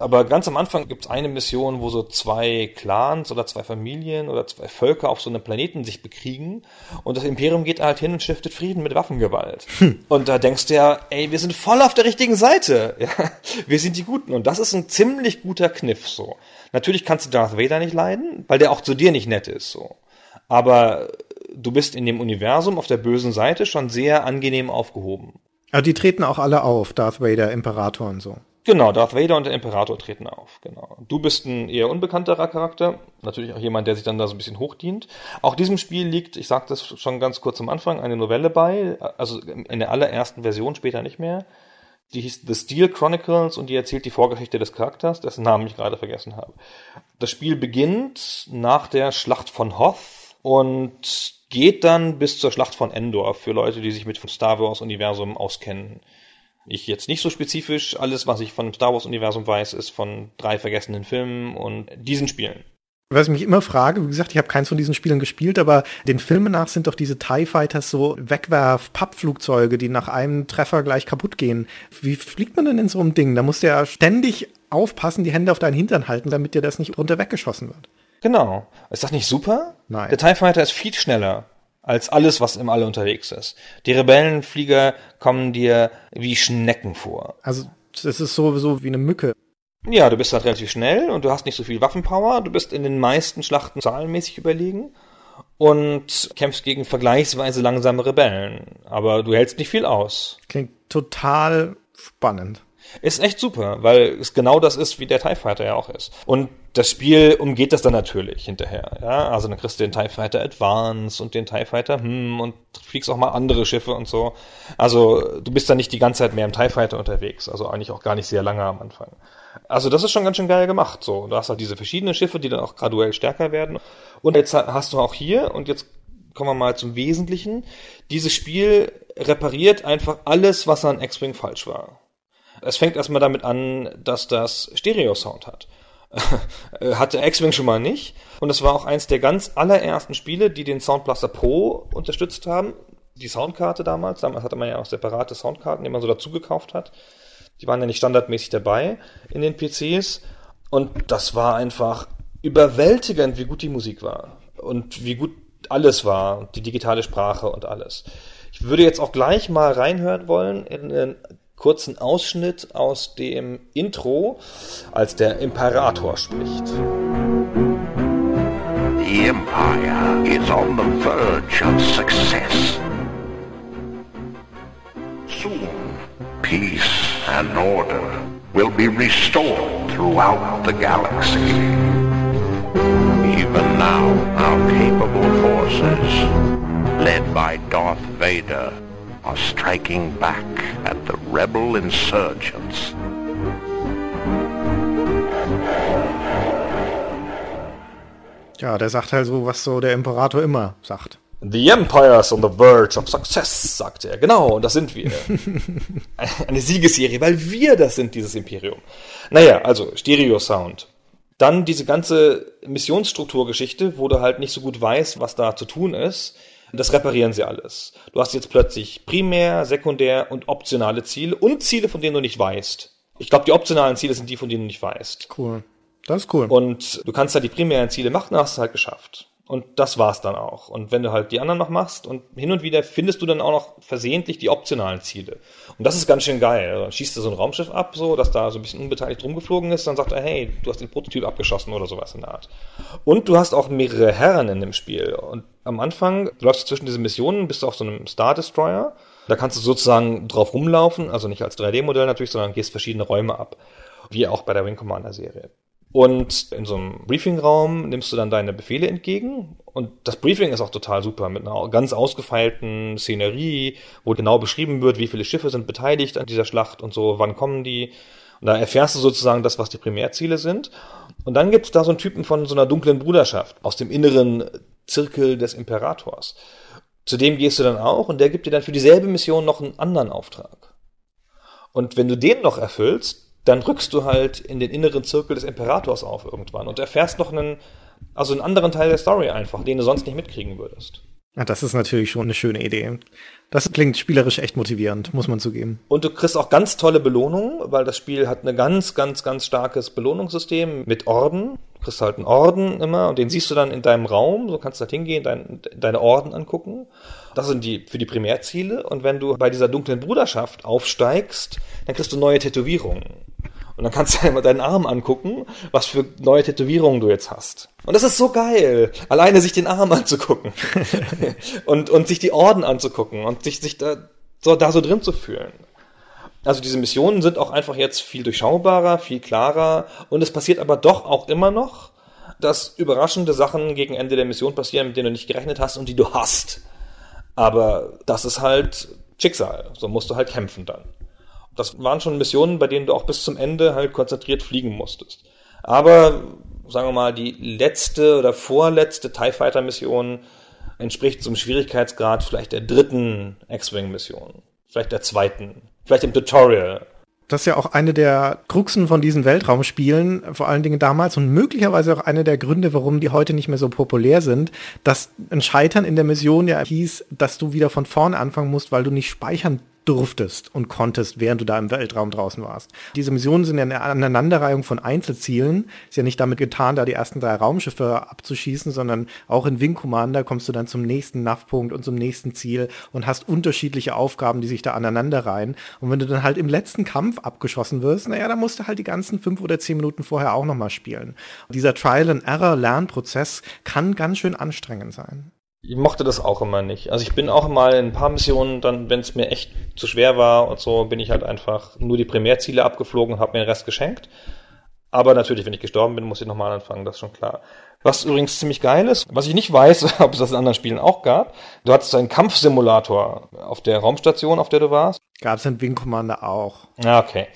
Aber ganz am Anfang gibt es eine Mission, wo so zwei Clans oder zwei Familien oder zwei Völker auf so einem Planeten sich bekriegen und das Imperium geht halt hin und stiftet Frieden mit Waffengewalt. Hm. Und da denkst du ja, ey, wir sind voll auf der richtigen Seite. Ja, wir sind die Guten. Und das ist ein ziemlich guter Kniff so. Natürlich kannst du Darth Vader nicht leiden, weil der auch zu dir nicht nett ist so. Aber du bist in dem Universum auf der bösen Seite schon sehr angenehm aufgehoben. Aber die treten auch alle auf, Darth Vader, Imperator und so. Genau, Darth Vader und der Imperator treten auf. Genau. Du bist ein eher unbekannterer Charakter, natürlich auch jemand, der sich dann da so ein bisschen hochdient. Auch diesem Spiel liegt, ich sagte das schon ganz kurz am Anfang, eine Novelle bei, also in der allerersten Version, später nicht mehr. Die hieß The Steel Chronicles und die erzählt die Vorgeschichte des Charakters, dessen Namen ich gerade vergessen habe. Das Spiel beginnt nach der Schlacht von Hoth und geht dann bis zur Schlacht von Endor für Leute, die sich mit dem Star Wars Universum auskennen. Ich jetzt nicht so spezifisch. Alles, was ich von Star Wars Universum weiß, ist von drei vergessenen Filmen und diesen Spielen. Was ich mich immer frage, wie gesagt, ich habe keins von diesen Spielen gespielt, aber den Filmen nach sind doch diese TIE Fighters so Wegwerf-Pappflugzeuge, die nach einem Treffer gleich kaputt gehen. Wie fliegt man denn in so einem Ding? Da musst du ja ständig aufpassen, die Hände auf deinen Hintern halten, damit dir das nicht runter weggeschossen wird. Genau. Ist das nicht super? Nein. Der TIE Fighter ist viel schneller als alles, was im All unterwegs ist. Die Rebellenflieger kommen dir wie Schnecken vor. Also es ist sowieso wie eine Mücke. Ja, du bist halt relativ schnell und du hast nicht so viel Waffenpower. Du bist in den meisten Schlachten zahlenmäßig überlegen und kämpfst gegen vergleichsweise langsame Rebellen. Aber du hältst nicht viel aus. Klingt total spannend. Ist echt super, weil es genau das ist, wie der TIE Fighter ja auch ist. Und das Spiel umgeht das dann natürlich hinterher. Ja? Also dann kriegst du den TIE Fighter Advance und den TIE Fighter, hm, und fliegst auch mal andere Schiffe und so. Also du bist dann nicht die ganze Zeit mehr im TIE Fighter unterwegs. Also eigentlich auch gar nicht sehr lange am Anfang. Also das ist schon ganz schön geil gemacht. So, du hast halt diese verschiedenen Schiffe, die dann auch graduell stärker werden. Und jetzt hast du auch hier, und jetzt kommen wir mal zum Wesentlichen, dieses Spiel repariert einfach alles, was an X-Wing falsch war. Es fängt erstmal damit an, dass das Stereo-Sound hat. Hatte X-Wing schon mal nicht. Und es war auch eins der ganz allerersten Spiele, die den Sound Blaster Pro unterstützt haben. Die Soundkarte damals. Damals hatte man ja auch separate Soundkarten, die man so dazu gekauft hat. Die waren ja nicht standardmäßig dabei in den PCs. Und das war einfach überwältigend, wie gut die Musik war. Und wie gut alles war. Die digitale Sprache und alles. Ich würde jetzt auch gleich mal reinhören wollen in kurzen Ausschnitt aus dem Intro, als der Imperator spricht. The Empire is on the verge of success. Soon, peace and order will be restored throughout the galaxy. Even now, our capable forces, led by Darth Vader, are striking back at the rebel insurgents. Ja, der sagt halt so, was so der Imperator immer sagt. The Empire is on the verge of success, sagt er. Genau, und das sind wir. Eine Siegesserie, weil wir das sind, dieses Imperium. Naja, also Stereo-Sound. Dann diese ganze Missionsstrukturgeschichte, wo du halt nicht so gut weißt, was da zu tun ist. Das reparieren sie alles. Du hast jetzt plötzlich Primär, Sekundär und optionale Ziele und Ziele, von denen du nicht weißt. Ich glaube, die optionalen Ziele sind die, von denen du nicht weißt. Cool. Das ist cool. Und du kannst halt die primären Ziele machen, hast du halt geschafft. Und das war's dann auch. Und wenn du halt die anderen noch machst und hin und wieder findest du dann auch noch versehentlich die optionalen Ziele. Und das ist ganz schön geil. Also dann schießt du so ein Raumschiff ab, so, dass da so ein bisschen unbeteiligt rumgeflogen ist, dann sagt er, hey, du hast den Prototyp abgeschossen oder sowas in der Art. Und du hast auch mehrere Herren in dem Spiel. Und am Anfang, du läufst zwischen diesen Missionen, bist du auf so einem Star Destroyer. Da kannst du sozusagen drauf rumlaufen, also nicht als 3D-Modell natürlich, sondern gehst verschiedene Räume ab. Wie auch bei der Wing Commander Serie. Und in so einem Briefingraum nimmst du dann deine Befehle entgegen. Und das Briefing ist auch total super mit einer ganz ausgefeilten Szenerie, wo genau beschrieben wird, wie viele Schiffe sind beteiligt an dieser Schlacht und so, wann kommen die. Und da erfährst du sozusagen das, was die Primärziele sind. Und dann gibt's da so einen Typen von so einer dunklen Bruderschaft aus dem inneren Zirkel des Imperators. Zu dem gehst du dann auch und der gibt dir dann für dieselbe Mission noch einen anderen Auftrag. Und wenn du den noch erfüllst, dann rückst du halt in den inneren Zirkel des Imperators auf irgendwann und erfährst noch einen, also einen anderen Teil der Story einfach, den du sonst nicht mitkriegen würdest. Ja, das ist natürlich schon eine schöne Idee. Das klingt spielerisch echt motivierend, muss man zugeben. Und du kriegst auch ganz tolle Belohnungen, weil das Spiel hat ein ganz, ganz, ganz starkes Belohnungssystem mit Orden. Du kriegst halt einen Orden immer und den siehst du dann in deinem Raum. So kannst du halt hingehen, dein, deine Orden angucken. Das sind die für die Primärziele. Und wenn du bei dieser dunklen Bruderschaft aufsteigst, dann kriegst du neue Tätowierungen. Und dann kannst du einmal deinen Arm angucken, was für neue Tätowierungen du jetzt hast. Und das ist so geil, alleine sich den Arm anzugucken und, und sich die Orden anzugucken und sich, sich da, so, da so drin zu fühlen. Also diese Missionen sind auch einfach jetzt viel durchschaubarer, viel klarer und es passiert aber doch auch immer noch, dass überraschende Sachen gegen Ende der Mission passieren, mit denen du nicht gerechnet hast und die du hast. Aber das ist halt Schicksal. So musst du halt kämpfen dann. Das waren schon Missionen, bei denen du auch bis zum Ende halt konzentriert fliegen musstest. Aber, sagen wir mal, die letzte oder vorletzte TIE Fighter Mission entspricht zum Schwierigkeitsgrad vielleicht der dritten X-Wing Mission. Vielleicht der zweiten. Vielleicht im Tutorial. Das ist ja auch eine der Kruxen von diesen Weltraumspielen, vor allen Dingen damals und möglicherweise auch einer der Gründe, warum die heute nicht mehr so populär sind, dass ein Scheitern in der Mission ja hieß, dass du wieder von vorne anfangen musst, weil du nicht speichern durftest und konntest, während du da im Weltraum draußen warst. Diese Missionen sind ja eine Aneinanderreihung von Einzelzielen. Ist ja nicht damit getan, da die ersten drei Raumschiffe abzuschießen, sondern auch in Wing Commander kommst du dann zum nächsten NAV-Punkt und zum nächsten Ziel und hast unterschiedliche Aufgaben, die sich da aneinanderreihen. Und wenn du dann halt im letzten Kampf abgeschossen wirst, naja, dann musst du halt die ganzen fünf oder zehn Minuten vorher auch nochmal spielen. Dieser Trial-and-Error-Lernprozess kann ganz schön anstrengend sein. Ich mochte das auch immer nicht. Also ich bin auch mal in ein paar Missionen, dann, wenn es mir echt zu schwer war und so, bin ich halt einfach nur die Primärziele abgeflogen und habe mir den Rest geschenkt. Aber natürlich, wenn ich gestorben bin, muss ich nochmal anfangen, das ist schon klar. Was übrigens ziemlich geil ist, was ich nicht weiß, ob es das in anderen Spielen auch gab, du hattest einen Kampfsimulator auf der Raumstation, auf der du warst. Gab es in Wing Commander auch. Ja, okay.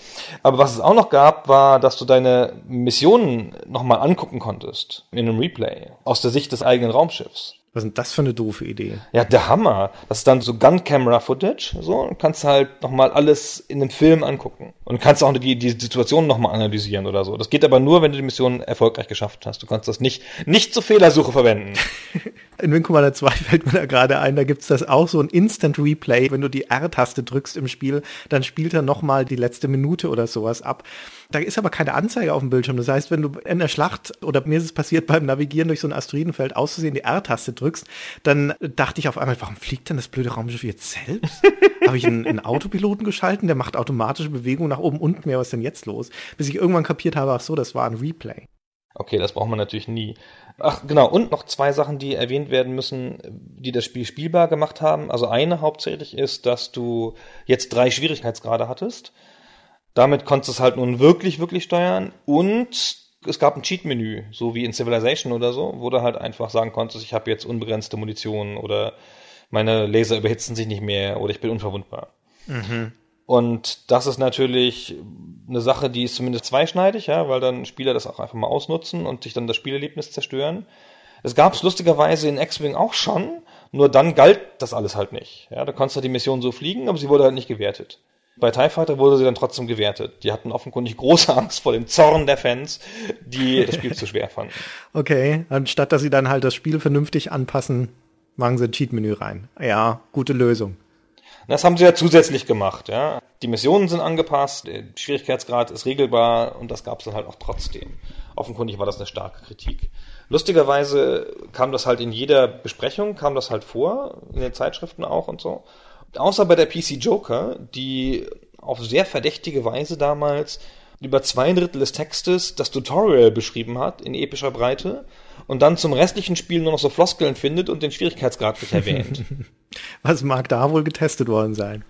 Aber was es auch noch gab, war, dass du deine Missionen nochmal angucken konntest in einem Replay aus der Sicht des eigenen Raumschiffs. Was ist denn das für eine doofe Idee? Ja, der Hammer. Das ist dann so Gun-Camera-Footage, so, und kannst halt nochmal alles in einem Film angucken. Und kannst auch die, die Situation nochmal analysieren oder so. Das geht aber nur, wenn du die Mission erfolgreich geschafft hast. Du kannst das nicht, nicht zur Fehlersuche verwenden. In Wing Commander 2 fällt mir da gerade ein, da gibt's das auch so ein Instant Replay. Wenn du die R-Taste drückst im Spiel, dann spielt er nochmal die letzte Minute oder sowas ab. Da ist aber keine Anzeige auf dem Bildschirm. Das heißt, wenn du in der Schlacht oder mir ist es passiert beim Navigieren durch so ein Asteroidenfeld auszusehen, die R-Taste drückst, dann dachte ich auf einmal, warum fliegt denn das blöde Raumschiff jetzt selbst? Habe ich einen, einen, Autopiloten geschalten, der macht automatische Bewegungen nach oben, unten mehr, was ist denn jetzt los? Bis ich irgendwann kapiert habe, ach so, das war ein Replay. Okay, das braucht man natürlich nie. Ach, genau, und noch zwei Sachen, die erwähnt werden müssen, die das Spiel spielbar gemacht haben. Also eine hauptsächlich ist, dass du jetzt drei Schwierigkeitsgrade hattest. Damit konntest du es halt nun wirklich, wirklich steuern. Und es gab ein Cheat-Menü, so wie in Civilization oder so, wo du halt einfach sagen konntest, ich habe jetzt unbegrenzte Munition oder meine Laser überhitzen sich nicht mehr oder ich bin unverwundbar. Mhm. Und das ist natürlich eine Sache, die ist zumindest zweischneidig, ja, weil dann Spieler das auch einfach mal ausnutzen und sich dann das Spielerlebnis zerstören. Es gab es lustigerweise in X-Wing auch schon, nur dann galt das alles halt nicht. Ja, da konntest du die Mission so fliegen, aber sie wurde halt nicht gewertet. Bei TIE Fighter wurde sie dann trotzdem gewertet. Die hatten offenkundig große Angst vor dem Zorn der Fans, die das Spiel zu schwer fanden. Okay, anstatt dass sie dann halt das Spiel vernünftig anpassen, machen sie ein Cheat-Menü rein. Ja, gute Lösung. Das haben sie ja zusätzlich gemacht, ja. Die Missionen sind angepasst, der Schwierigkeitsgrad ist regelbar und das gab es dann halt auch trotzdem. Offenkundig war das eine starke Kritik. Lustigerweise kam das halt in jeder Besprechung, kam das halt vor, in den Zeitschriften auch und so. Außer bei der PC Joker, die auf sehr verdächtige Weise damals über zwei Drittel des Textes das Tutorial beschrieben hat in epischer Breite und dann zum restlichen Spiel nur noch so Floskeln findet und den Schwierigkeitsgrad nicht erwähnt. Was mag da wohl getestet worden sein?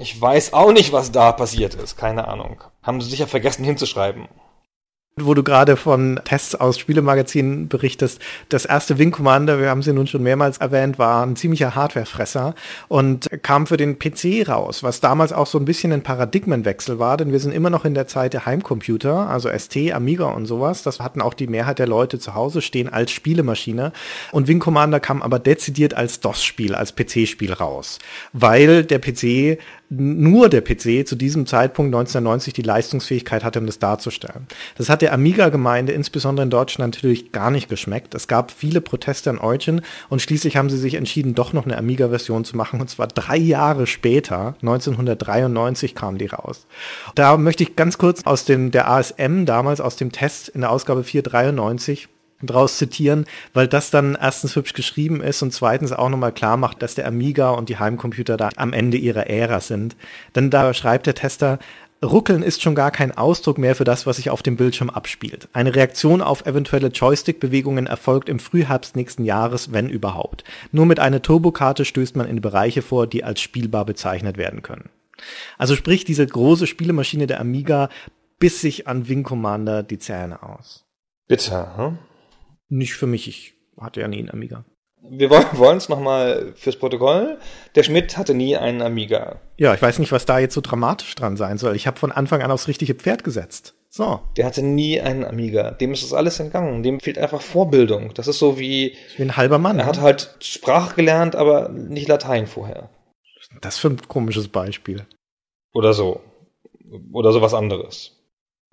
Ich weiß auch nicht, was da passiert ist. Keine Ahnung. Haben sie sicher vergessen hinzuschreiben. Wo du gerade von Tests aus Spielemagazinen berichtest, das erste Wing Commander, wir haben sie nun schon mehrmals erwähnt, war ein ziemlicher Hardwarefresser und kam für den PC raus, was damals auch so ein bisschen ein Paradigmenwechsel war, denn wir sind immer noch in der Zeit der Heimcomputer, also ST, Amiga und sowas. Das hatten auch die Mehrheit der Leute zu Hause stehen als Spielemaschine und Wing Commander kam aber dezidiert als DOS-Spiel, als PC-Spiel raus, weil der PC nur der PC zu diesem Zeitpunkt 1990 die Leistungsfähigkeit hatte, um das darzustellen. Das hat der Amiga-Gemeinde insbesondere in Deutschland natürlich gar nicht geschmeckt. Es gab viele Proteste an Origin und schließlich haben sie sich entschieden, doch noch eine Amiga-Version zu machen und zwar drei Jahre später, 1993 kam die raus. Da möchte ich ganz kurz aus dem, der ASM damals aus dem Test in der Ausgabe 493 draus zitieren, weil das dann erstens hübsch geschrieben ist und zweitens auch nochmal klar macht, dass der Amiga und die Heimcomputer da am Ende ihrer Ära sind. Denn da schreibt der Tester, Ruckeln ist schon gar kein Ausdruck mehr für das, was sich auf dem Bildschirm abspielt. Eine Reaktion auf eventuelle Joystick-Bewegungen erfolgt im Frühherbst nächsten Jahres, wenn überhaupt. Nur mit einer Turbokarte stößt man in Bereiche vor, die als spielbar bezeichnet werden können. Also sprich, diese große Spielemaschine der Amiga biss sich an Wing Commander die Zähne aus. Bitte, hm? Nicht für mich, ich hatte ja nie einen Amiga. Wir wollen es nochmal fürs Protokoll. Der Schmidt hatte nie einen Amiga. Ja, ich weiß nicht, was da jetzt so dramatisch dran sein soll. Ich habe von Anfang an aufs richtige Pferd gesetzt. So. Der hatte nie einen Amiga. Dem ist das alles entgangen. Dem fehlt einfach Vorbildung. Das ist so wie. Wie ein halber Mann. Er hat halt Sprache gelernt, aber nicht Latein vorher. Das für ein komisches Beispiel. Oder so. Oder sowas anderes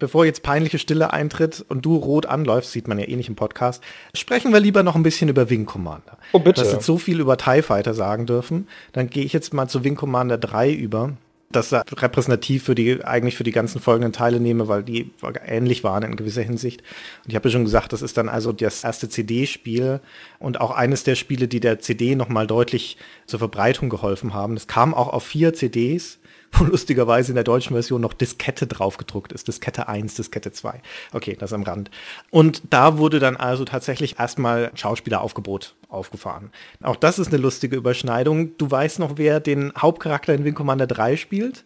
bevor jetzt peinliche Stille eintritt und du rot anläufst, sieht man ja eh nicht im Podcast, sprechen wir lieber noch ein bisschen über Wing Commander. Oh, bitte. Du hast jetzt so viel über TIE Fighter sagen dürfen. Dann gehe ich jetzt mal zu Wing Commander 3 über. Das repräsentativ für die, eigentlich für die ganzen folgenden Teile nehme, weil die ähnlich waren in gewisser Hinsicht. Und ich habe ja schon gesagt, das ist dann also das erste CD-Spiel und auch eines der Spiele, die der CD nochmal deutlich zur Verbreitung geholfen haben. Es kam auch auf vier CDs wo lustigerweise in der deutschen Version noch Diskette draufgedruckt ist. Diskette 1, Diskette 2. Okay, das am Rand. Und da wurde dann also tatsächlich erstmal Schauspieleraufgebot aufgefahren. Auch das ist eine lustige Überschneidung. Du weißt noch, wer den Hauptcharakter in Wing Commander 3 spielt?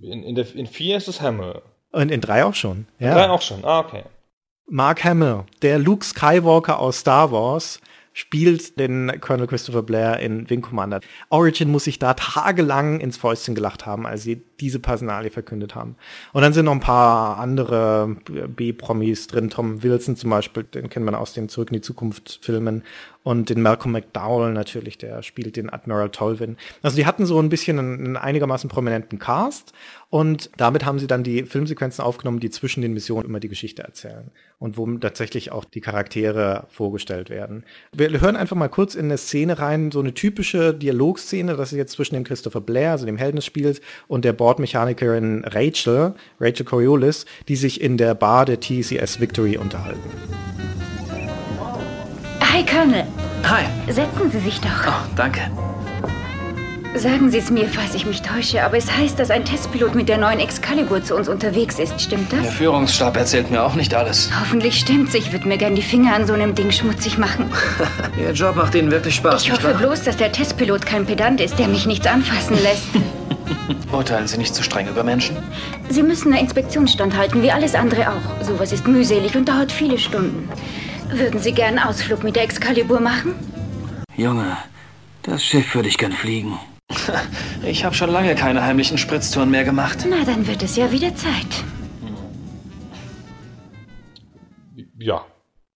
In, in, der, in 4 ist es Hamill. Und in 3 auch schon. Ja. In 3 auch schon, ah, okay. Mark Hamill, der Luke Skywalker aus Star Wars, spielt den Colonel Christopher Blair in Wing Commander. Origin muss sich da tagelang ins Fäustchen gelacht haben, als sie diese Personalie verkündet haben. Und dann sind noch ein paar andere B-Promis drin. Tom Wilson zum Beispiel, den kennt man aus den Zurück in die Zukunft Filmen und den Malcolm McDowell natürlich, der spielt den Admiral Tolvin. Also die hatten so ein bisschen einen einigermaßen prominenten Cast und damit haben sie dann die Filmsequenzen aufgenommen, die zwischen den Missionen immer die Geschichte erzählen und wo tatsächlich auch die Charaktere vorgestellt werden. Wir hören einfach mal kurz in eine Szene rein, so eine typische Dialogszene, das ist jetzt zwischen dem Christopher Blair, also dem Helden des Spiels, und der Bordmechanikerin Rachel, Rachel Coriolis, die sich in der Bar der TCS Victory unterhalten. Hi, Colonel. Hi. Setzen Sie sich doch. Oh, danke. Sagen Sie es mir, falls ich mich täusche, aber es heißt, dass ein Testpilot mit der neuen Excalibur zu uns unterwegs ist. Stimmt das? Der Führungsstab erzählt mir auch nicht alles. Hoffentlich stimmt's. Ich würde mir gern die Finger an so einem Ding schmutzig machen. Ihr Job macht Ihnen wirklich Spaß. Ich hoffe bloß, dass der Testpilot kein Pedant ist, der mich nichts anfassen lässt. Urteilen Sie nicht zu streng über Menschen? Sie müssen einer Inspektion standhalten, wie alles andere auch. Sowas ist mühselig und dauert viele Stunden. Würden Sie gern einen Ausflug mit der Excalibur machen? Junge, das Schiff würde ich gern fliegen. Ich habe schon lange keine heimlichen Spritztouren mehr gemacht. Na, dann wird es ja wieder Zeit. Ja.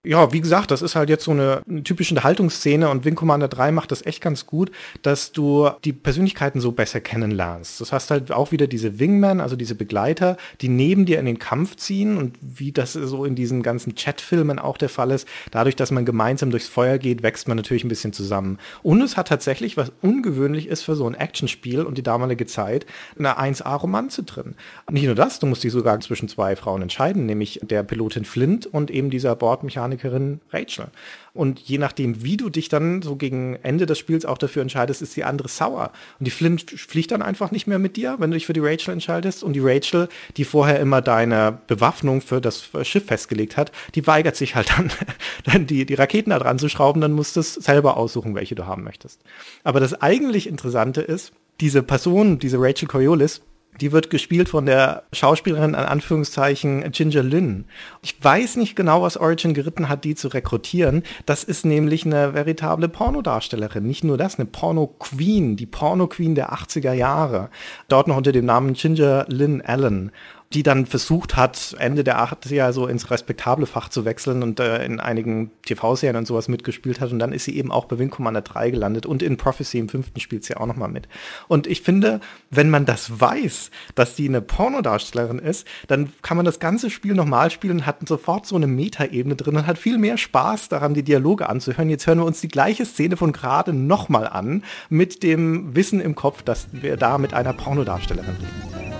Ja, wie gesagt, das ist halt jetzt so eine, eine typische Unterhaltungsszene und Wing Commander 3 macht das echt ganz gut, dass du die Persönlichkeiten so besser kennenlernst. Das heißt halt auch wieder diese Wingmen, also diese Begleiter, die neben dir in den Kampf ziehen und wie das so in diesen ganzen Chatfilmen auch der Fall ist, dadurch, dass man gemeinsam durchs Feuer geht, wächst man natürlich ein bisschen zusammen. Und es hat tatsächlich, was ungewöhnlich ist für so ein Actionspiel und die damalige Zeit, eine 1A-Romanze drin. Nicht nur das, du musst dich sogar zwischen zwei Frauen entscheiden, nämlich der Pilotin Flint und eben dieser Bordmechaniker Mechanikerin Rachel. Und je nachdem, wie du dich dann so gegen Ende des Spiels auch dafür entscheidest, ist die andere sauer. Und die Flint fliegt dann einfach nicht mehr mit dir, wenn du dich für die Rachel entscheidest. Und die Rachel, die vorher immer deine Bewaffnung für das Schiff festgelegt hat, die weigert sich halt dann, dann die, die Raketen da dran zu schrauben. Dann musst du es selber aussuchen, welche du haben möchtest. Aber das eigentlich Interessante ist, diese Person, diese Rachel Coriolis, die wird gespielt von der Schauspielerin an Anführungszeichen Ginger Lynn. Ich weiß nicht genau, was Origin geritten hat, die zu rekrutieren. Das ist nämlich eine veritable Pornodarstellerin. Nicht nur das, eine Porno-Queen, die Porno-Queen der 80er Jahre. Dort noch unter dem Namen Ginger Lynn Allen die dann versucht hat, Ende der 80er so ins respektable Fach zu wechseln und äh, in einigen TV-Serien und sowas mitgespielt hat. Und dann ist sie eben auch bei Wing Commander 3 gelandet und in Prophecy im fünften spielt sie auch nochmal mit. Und ich finde, wenn man das weiß, dass sie eine Pornodarstellerin ist, dann kann man das ganze Spiel nochmal spielen und hat sofort so eine Metaebene drin und hat viel mehr Spaß daran, die Dialoge anzuhören. Jetzt hören wir uns die gleiche Szene von gerade nochmal an, mit dem Wissen im Kopf, dass wir da mit einer Pornodarstellerin reden.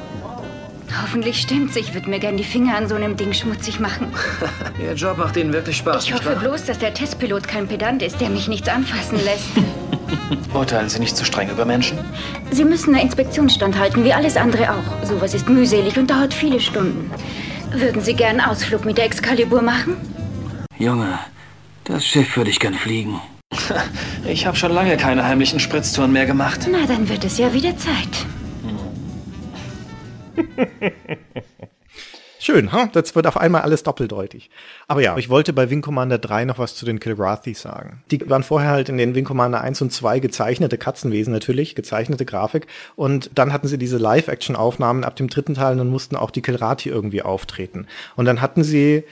Hoffentlich stimmt's. Ich würde mir gern die Finger an so einem Ding schmutzig machen. Ihr Job macht Ihnen wirklich Spaß. Ich hoffe bloß, dass der Testpilot kein Pedant ist, der mich nichts anfassen lässt. Urteilen Sie nicht zu streng über Menschen? Sie müssen eine Inspektion standhalten, wie alles andere auch. Sowas ist mühselig und dauert viele Stunden. Würden Sie gern einen Ausflug mit der Excalibur machen? Junge, das Schiff würde ich gern fliegen. Ich habe schon lange keine heimlichen Spritztouren mehr gemacht. Na, dann wird es ja wieder Zeit. Schön, ha? das wird auf einmal alles doppeldeutig. Aber ja, ich wollte bei Wing Commander 3 noch was zu den Kilrathis sagen. Die waren vorher halt in den Wing Commander 1 und 2 gezeichnete Katzenwesen natürlich, gezeichnete Grafik. Und dann hatten sie diese Live-Action-Aufnahmen ab dem dritten Teil und dann mussten auch die Kilrathi irgendwie auftreten. Und dann hatten sie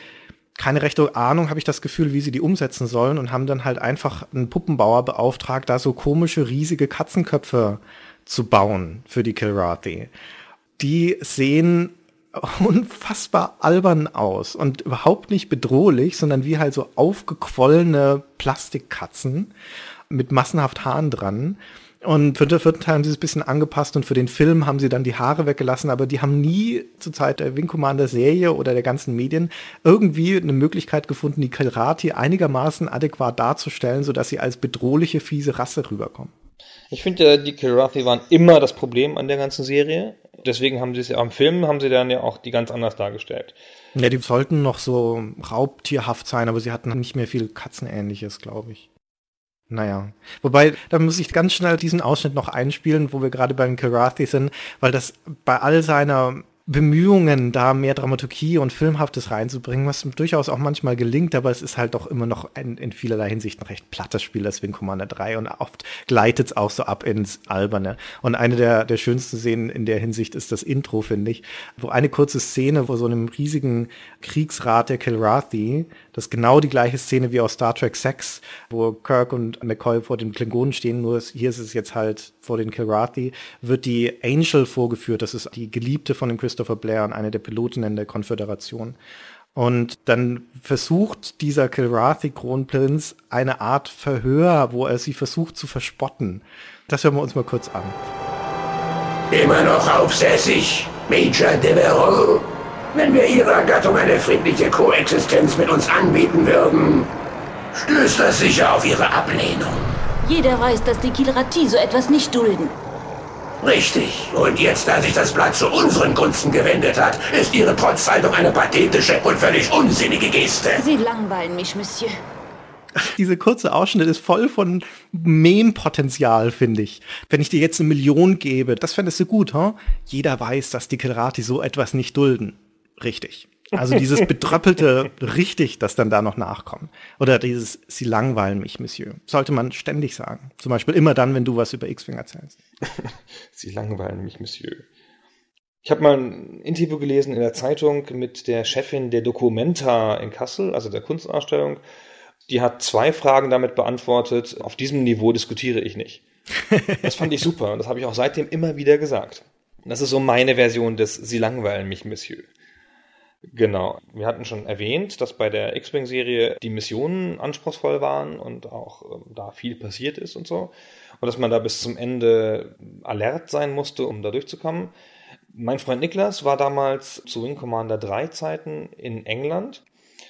keine rechte Ahnung, habe ich das Gefühl, wie sie die umsetzen sollen und haben dann halt einfach einen Puppenbauer beauftragt, da so komische, riesige Katzenköpfe zu bauen für die Kilrathi die sehen unfassbar albern aus und überhaupt nicht bedrohlich, sondern wie halt so aufgequollene Plastikkatzen mit massenhaft Haaren dran. Und für den vierten Teil haben sie es ein bisschen angepasst und für den Film haben sie dann die Haare weggelassen, aber die haben nie zur Zeit der Wing Commander Serie oder der ganzen Medien irgendwie eine Möglichkeit gefunden, die Karate einigermaßen adäquat darzustellen, sodass sie als bedrohliche, fiese Rasse rüberkommen. Ich finde, die Kilrathi waren immer das Problem an der ganzen Serie. Deswegen haben sie es ja am Film, haben sie dann ja auch die ganz anders dargestellt. Ja, die sollten noch so raubtierhaft sein, aber sie hatten nicht mehr viel Katzenähnliches, glaube ich. Naja. Wobei, da muss ich ganz schnell diesen Ausschnitt noch einspielen, wo wir gerade beim Karathi sind, weil das bei all seiner Bemühungen, da mehr Dramaturgie und Filmhaftes reinzubringen, was durchaus auch manchmal gelingt, aber es ist halt doch immer noch ein, in vielerlei Hinsicht ein recht plattes Spiel, das Wing Commander 3 und oft gleitet es auch so ab ins Alberne. Und eine der, der schönsten Szenen in der Hinsicht ist das Intro, finde ich, wo eine kurze Szene, wo so einem riesigen Kriegsrat der Kilrathi, das ist genau die gleiche Szene wie aus Star Trek 6, wo Kirk und McCoy vor den Klingonen stehen, nur hier ist es jetzt halt vor den Kilrathi, wird die Angel vorgeführt, das ist die Geliebte von dem Chris Christopher Blair und eine der Pilotinnen der Konföderation. Und dann versucht dieser Kilrathi-Kronprinz eine Art Verhör, wo er sie versucht zu verspotten. Das hören wir uns mal kurz an. Immer noch aufsässig, Major Devereaux. Wenn wir Ihrer Gattung eine friedliche Koexistenz mit uns anbieten würden, stößt das sicher auf Ihre Ablehnung. Jeder weiß, dass die Kilrati so etwas nicht dulden. Richtig. Und jetzt, da sich das Blatt zu unseren Gunsten gewendet hat, ist Ihre Trotzhaltung eine pathetische und völlig unsinnige Geste. Sie langweilen mich, Monsieur. Diese kurze Ausschnitt ist voll von Mem-Potenzial, finde ich. Wenn ich dir jetzt eine Million gebe, das fändest du gut, hm? Jeder weiß, dass die Kirati so etwas nicht dulden. Richtig. Also dieses betröppelte richtig, das dann da noch nachkommt. Oder dieses, sie langweilen mich, Monsieur. Sollte man ständig sagen. Zum Beispiel immer dann, wenn du was über X-Wing erzählst. sie langweilen mich, Monsieur. Ich habe mal ein Interview gelesen in der Zeitung mit der Chefin der Documenta in Kassel, also der Kunstausstellung. Die hat zwei Fragen damit beantwortet. Auf diesem Niveau diskutiere ich nicht. Das fand ich super und das habe ich auch seitdem immer wieder gesagt. Das ist so meine Version des Sie langweilen mich, Monsieur. Genau. Wir hatten schon erwähnt, dass bei der X-Wing-Serie die Missionen anspruchsvoll waren und auch äh, da viel passiert ist und so. Und dass man da bis zum Ende alert sein musste, um da durchzukommen. Mein Freund Niklas war damals zu Wing Commander 3 Zeiten in England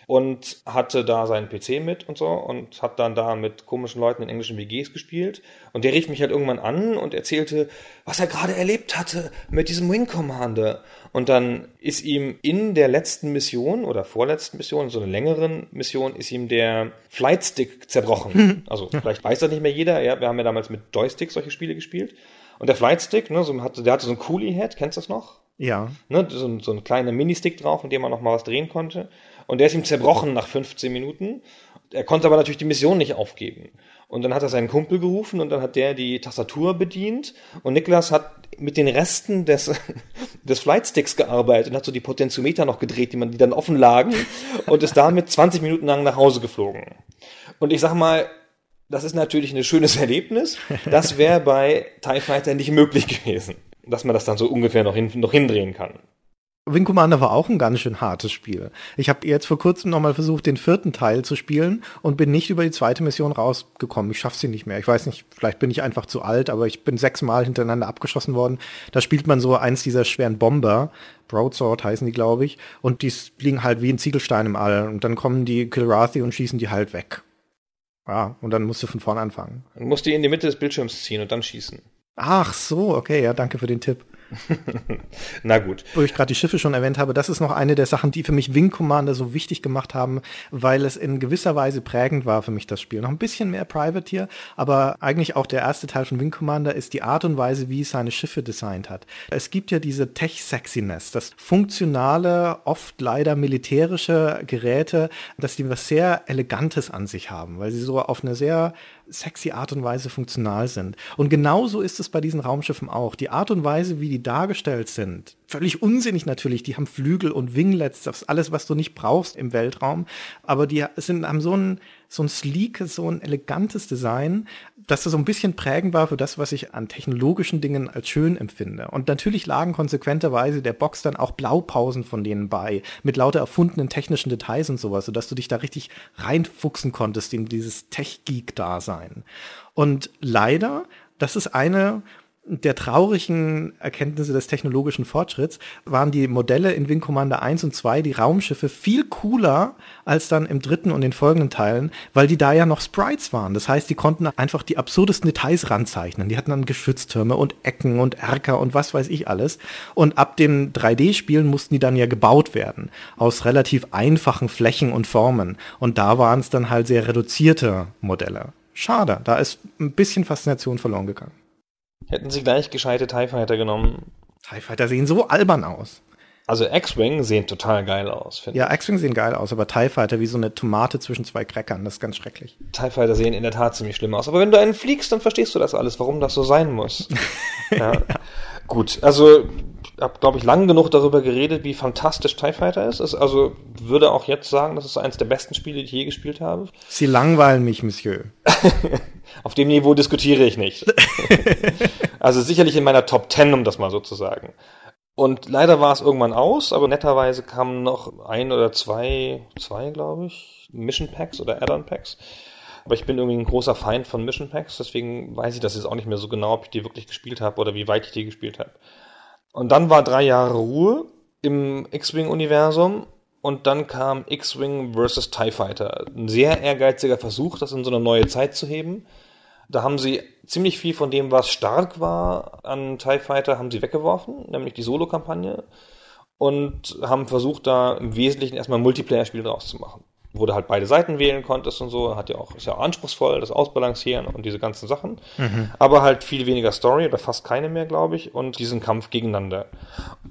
und hatte da seinen PC mit und so und hat dann da mit komischen Leuten in englischen WGs gespielt. Und der rief mich halt irgendwann an und erzählte, was er gerade erlebt hatte mit diesem Wing Commander. Und dann ist ihm in der letzten Mission oder vorletzten Mission, so einer längeren Mission, ist ihm der Flightstick zerbrochen. Also vielleicht weiß das nicht mehr jeder. Ja, wir haben ja damals mit Joystick solche Spiele gespielt. Und der Flightstick, ne, so hatte, der hatte so ein Coolie-Head, kennst du das noch? Ja. Ne, so, so ein kleiner Ministick drauf, in dem man noch mal was drehen konnte. Und der ist ihm zerbrochen nach 15 Minuten. Er konnte aber natürlich die Mission nicht aufgeben. Und dann hat er seinen Kumpel gerufen und dann hat der die Tastatur bedient und Niklas hat mit den Resten des, des Flightsticks gearbeitet und hat so die Potentiometer noch gedreht, die man, die dann offen lagen und ist damit 20 Minuten lang nach Hause geflogen. Und ich sag mal, das ist natürlich ein schönes Erlebnis. Das wäre bei TIE Fighter nicht möglich gewesen, dass man das dann so ungefähr noch, hin, noch hindrehen kann. Wing Commander war auch ein ganz schön hartes Spiel. Ich habe jetzt vor kurzem nochmal versucht, den vierten Teil zu spielen und bin nicht über die zweite Mission rausgekommen. Ich schaffe sie nicht mehr. Ich weiß nicht, vielleicht bin ich einfach zu alt, aber ich bin sechsmal hintereinander abgeschossen worden. Da spielt man so eins dieser schweren Bomber. Broadsword heißen die, glaube ich. Und die fliegen halt wie ein Ziegelstein im All. Und dann kommen die Kilrathi und schießen die halt weg. Ja, und dann musst du von vorne anfangen. Dann musst du in die Mitte des Bildschirms ziehen und dann schießen. Ach so, okay, ja, danke für den Tipp. Na gut. Wo ich gerade die Schiffe schon erwähnt habe, das ist noch eine der Sachen, die für mich Wing Commander so wichtig gemacht haben, weil es in gewisser Weise prägend war für mich das Spiel. Noch ein bisschen mehr Privateer, aber eigentlich auch der erste Teil von Wing Commander ist die Art und Weise, wie es seine Schiffe designt hat. Es gibt ja diese Tech-Sexiness, das funktionale, oft leider militärische Geräte, dass die was sehr Elegantes an sich haben, weil sie so auf eine sehr sexy Art und Weise funktional sind. Und genauso ist es bei diesen Raumschiffen auch. Die Art und Weise, wie die dargestellt sind, völlig unsinnig natürlich. Die haben Flügel und Winglets, das ist alles, was du nicht brauchst im Weltraum. Aber die sind, haben so ein, so ein sleekes, so ein elegantes Design, dass das so ein bisschen prägend war für das, was ich an technologischen Dingen als schön empfinde. Und natürlich lagen konsequenterweise der Box dann auch Blaupausen von denen bei, mit lauter erfundenen technischen Details und sowas, sodass du dich da richtig reinfuchsen konntest in dieses Tech-Geek-Dasein. Und leider, das ist eine der traurigen Erkenntnisse des technologischen Fortschritts waren die Modelle in Wing Commander 1 und 2, die Raumschiffe, viel cooler als dann im dritten und den folgenden Teilen, weil die da ja noch Sprites waren. Das heißt, die konnten einfach die absurdesten Details ranzeichnen. Die hatten dann Geschütztürme und Ecken und Erker und was weiß ich alles. Und ab den 3D-Spielen mussten die dann ja gebaut werden. Aus relativ einfachen Flächen und Formen. Und da waren es dann halt sehr reduzierte Modelle. Schade, da ist ein bisschen Faszination verloren gegangen. Hätten sie gleich gescheite TIE Fighter genommen. TIE Fighter sehen so albern aus. Also X-Wing sehen total geil aus, finde ich. Ja, X-Wing sehen geil aus, aber TIE Fighter wie so eine Tomate zwischen zwei Crackern, das ist ganz schrecklich. TIE Fighter sehen in der Tat ziemlich schlimm aus. Aber wenn du einen fliegst, dann verstehst du das alles, warum das so sein muss. ja. Gut, also ich habe, glaube ich, lang genug darüber geredet, wie fantastisch TIE Fighter ist. ist. Also würde auch jetzt sagen, das ist eines der besten Spiele, die ich je gespielt habe. Sie langweilen mich, Monsieur. Auf dem Niveau diskutiere ich nicht. also sicherlich in meiner Top 10, um das mal so zu sagen. Und leider war es irgendwann aus, aber netterweise kamen noch ein oder zwei, zwei glaube ich, Mission Packs oder Add-on Packs. Aber ich bin irgendwie ein großer Feind von Mission Packs, deswegen weiß ich das jetzt auch nicht mehr so genau, ob ich die wirklich gespielt habe oder wie weit ich die gespielt habe. Und dann war drei Jahre Ruhe im X-Wing-Universum und dann kam X-Wing vs. TIE Fighter. Ein sehr ehrgeiziger Versuch, das in so eine neue Zeit zu heben. Da haben sie ziemlich viel von dem, was stark war an TIE Fighter, haben sie weggeworfen, nämlich die Solo-Kampagne. Und haben versucht, da im Wesentlichen erstmal ein Multiplayer-Spiel draus zu machen wo du halt beide Seiten wählen konntest und so, hat ja auch, ist ja auch anspruchsvoll, das Ausbalancieren und diese ganzen Sachen. Mhm. Aber halt viel weniger Story oder fast keine mehr, glaube ich, und diesen Kampf gegeneinander.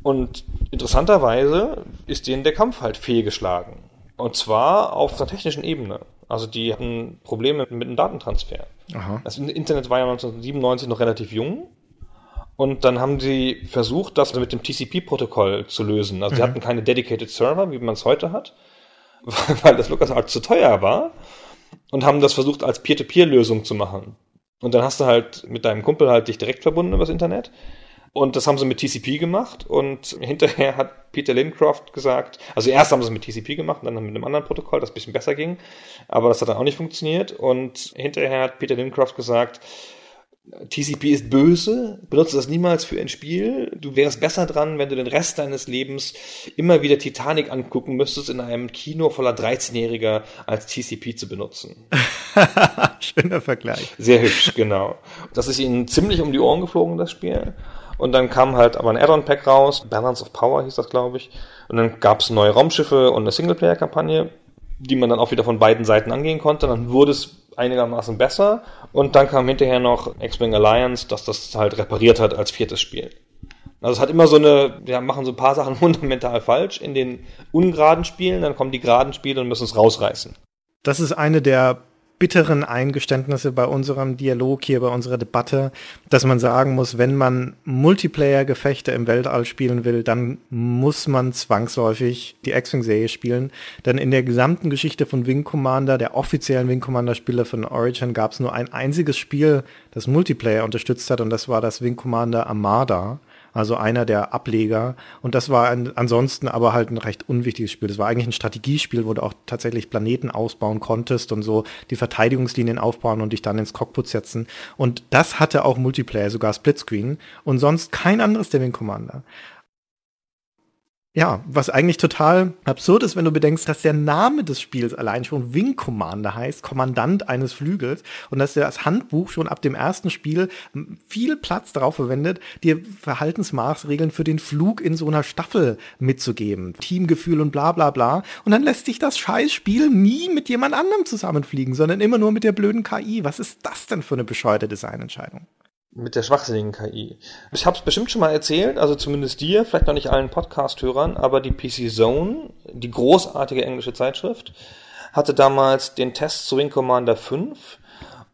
Und interessanterweise ist denen der Kampf halt fehlgeschlagen. Und zwar auf der technischen Ebene. Also die hatten Probleme mit dem Datentransfer. Aha. Das Internet war ja 1997 noch relativ jung Und dann haben sie versucht, das mit dem TCP-Protokoll zu lösen. Also mhm. sie hatten keine dedicated Server, wie man es heute hat, weil das LucasArts zu teuer war und haben das versucht als Peer-to-Peer-Lösung zu machen. Und dann hast du halt mit deinem Kumpel halt dich direkt verbunden übers Internet. Und das haben sie mit TCP gemacht und hinterher hat Peter Lincroft gesagt, also erst haben sie es mit TCP gemacht und dann mit einem anderen Protokoll, das ein bisschen besser ging, aber das hat dann auch nicht funktioniert und hinterher hat Peter Lincroft gesagt, TCP ist böse, benutze das niemals für ein Spiel. Du wärst besser dran, wenn du den Rest deines Lebens immer wieder Titanic angucken müsstest in einem Kino voller 13-Jähriger als TCP zu benutzen. Schöner Vergleich. Sehr hübsch, genau. Das ist ihnen ziemlich um die Ohren geflogen, das Spiel. Und dann kam halt aber ein Add-on-Pack raus, Balance of Power hieß das, glaube ich. Und dann gab es neue Raumschiffe und eine Singleplayer-Kampagne, die man dann auch wieder von beiden Seiten angehen konnte. Dann wurde es einigermaßen besser. Und dann kam hinterher noch X-Wing Alliance, dass das halt repariert hat als viertes Spiel. Also es hat immer so eine, wir machen so ein paar Sachen fundamental falsch in den ungeraden Spielen, dann kommen die geraden Spiele und müssen es rausreißen. Das ist eine der bitteren Eingeständnisse bei unserem Dialog hier, bei unserer Debatte, dass man sagen muss, wenn man Multiplayer-Gefechte im Weltall spielen will, dann muss man zwangsläufig die X-Wing-Serie spielen. Denn in der gesamten Geschichte von Wing Commander, der offiziellen Wing Commander-Spiele von Origin, gab es nur ein einziges Spiel, das Multiplayer unterstützt hat, und das war das Wing Commander Armada also einer der Ableger. Und das war ein, ansonsten aber halt ein recht unwichtiges Spiel. Das war eigentlich ein Strategiespiel, wo du auch tatsächlich Planeten ausbauen konntest und so die Verteidigungslinien aufbauen und dich dann ins Cockpit setzen. Und das hatte auch Multiplayer, sogar Splitscreen und sonst kein anderes der Wing Commander. Ja, was eigentlich total absurd ist, wenn du bedenkst, dass der Name des Spiels allein schon Wing Commander heißt, Kommandant eines Flügels, und dass das Handbuch schon ab dem ersten Spiel viel Platz darauf verwendet, dir Verhaltensmaßregeln für den Flug in so einer Staffel mitzugeben. Teamgefühl und bla bla bla. Und dann lässt sich das Scheißspiel nie mit jemand anderem zusammenfliegen, sondern immer nur mit der blöden KI. Was ist das denn für eine bescheuerte Designentscheidung? Mit der schwachsinnigen KI. Ich habe es bestimmt schon mal erzählt, also zumindest dir, vielleicht noch nicht allen Podcast-Hörern, aber die PC Zone, die großartige englische Zeitschrift, hatte damals den Test zu Wing Commander 5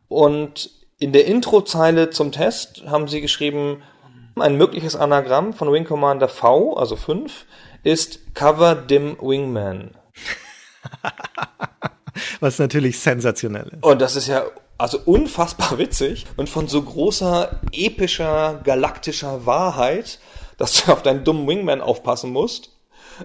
und in der Introzeile zum Test haben sie geschrieben, ein mögliches Anagramm von Wing Commander V, also 5, ist Cover Dim Wingman. Was natürlich sensationell ist. Und das ist ja also unfassbar witzig und von so großer, epischer, galaktischer Wahrheit, dass du auf deinen dummen Wingman aufpassen musst.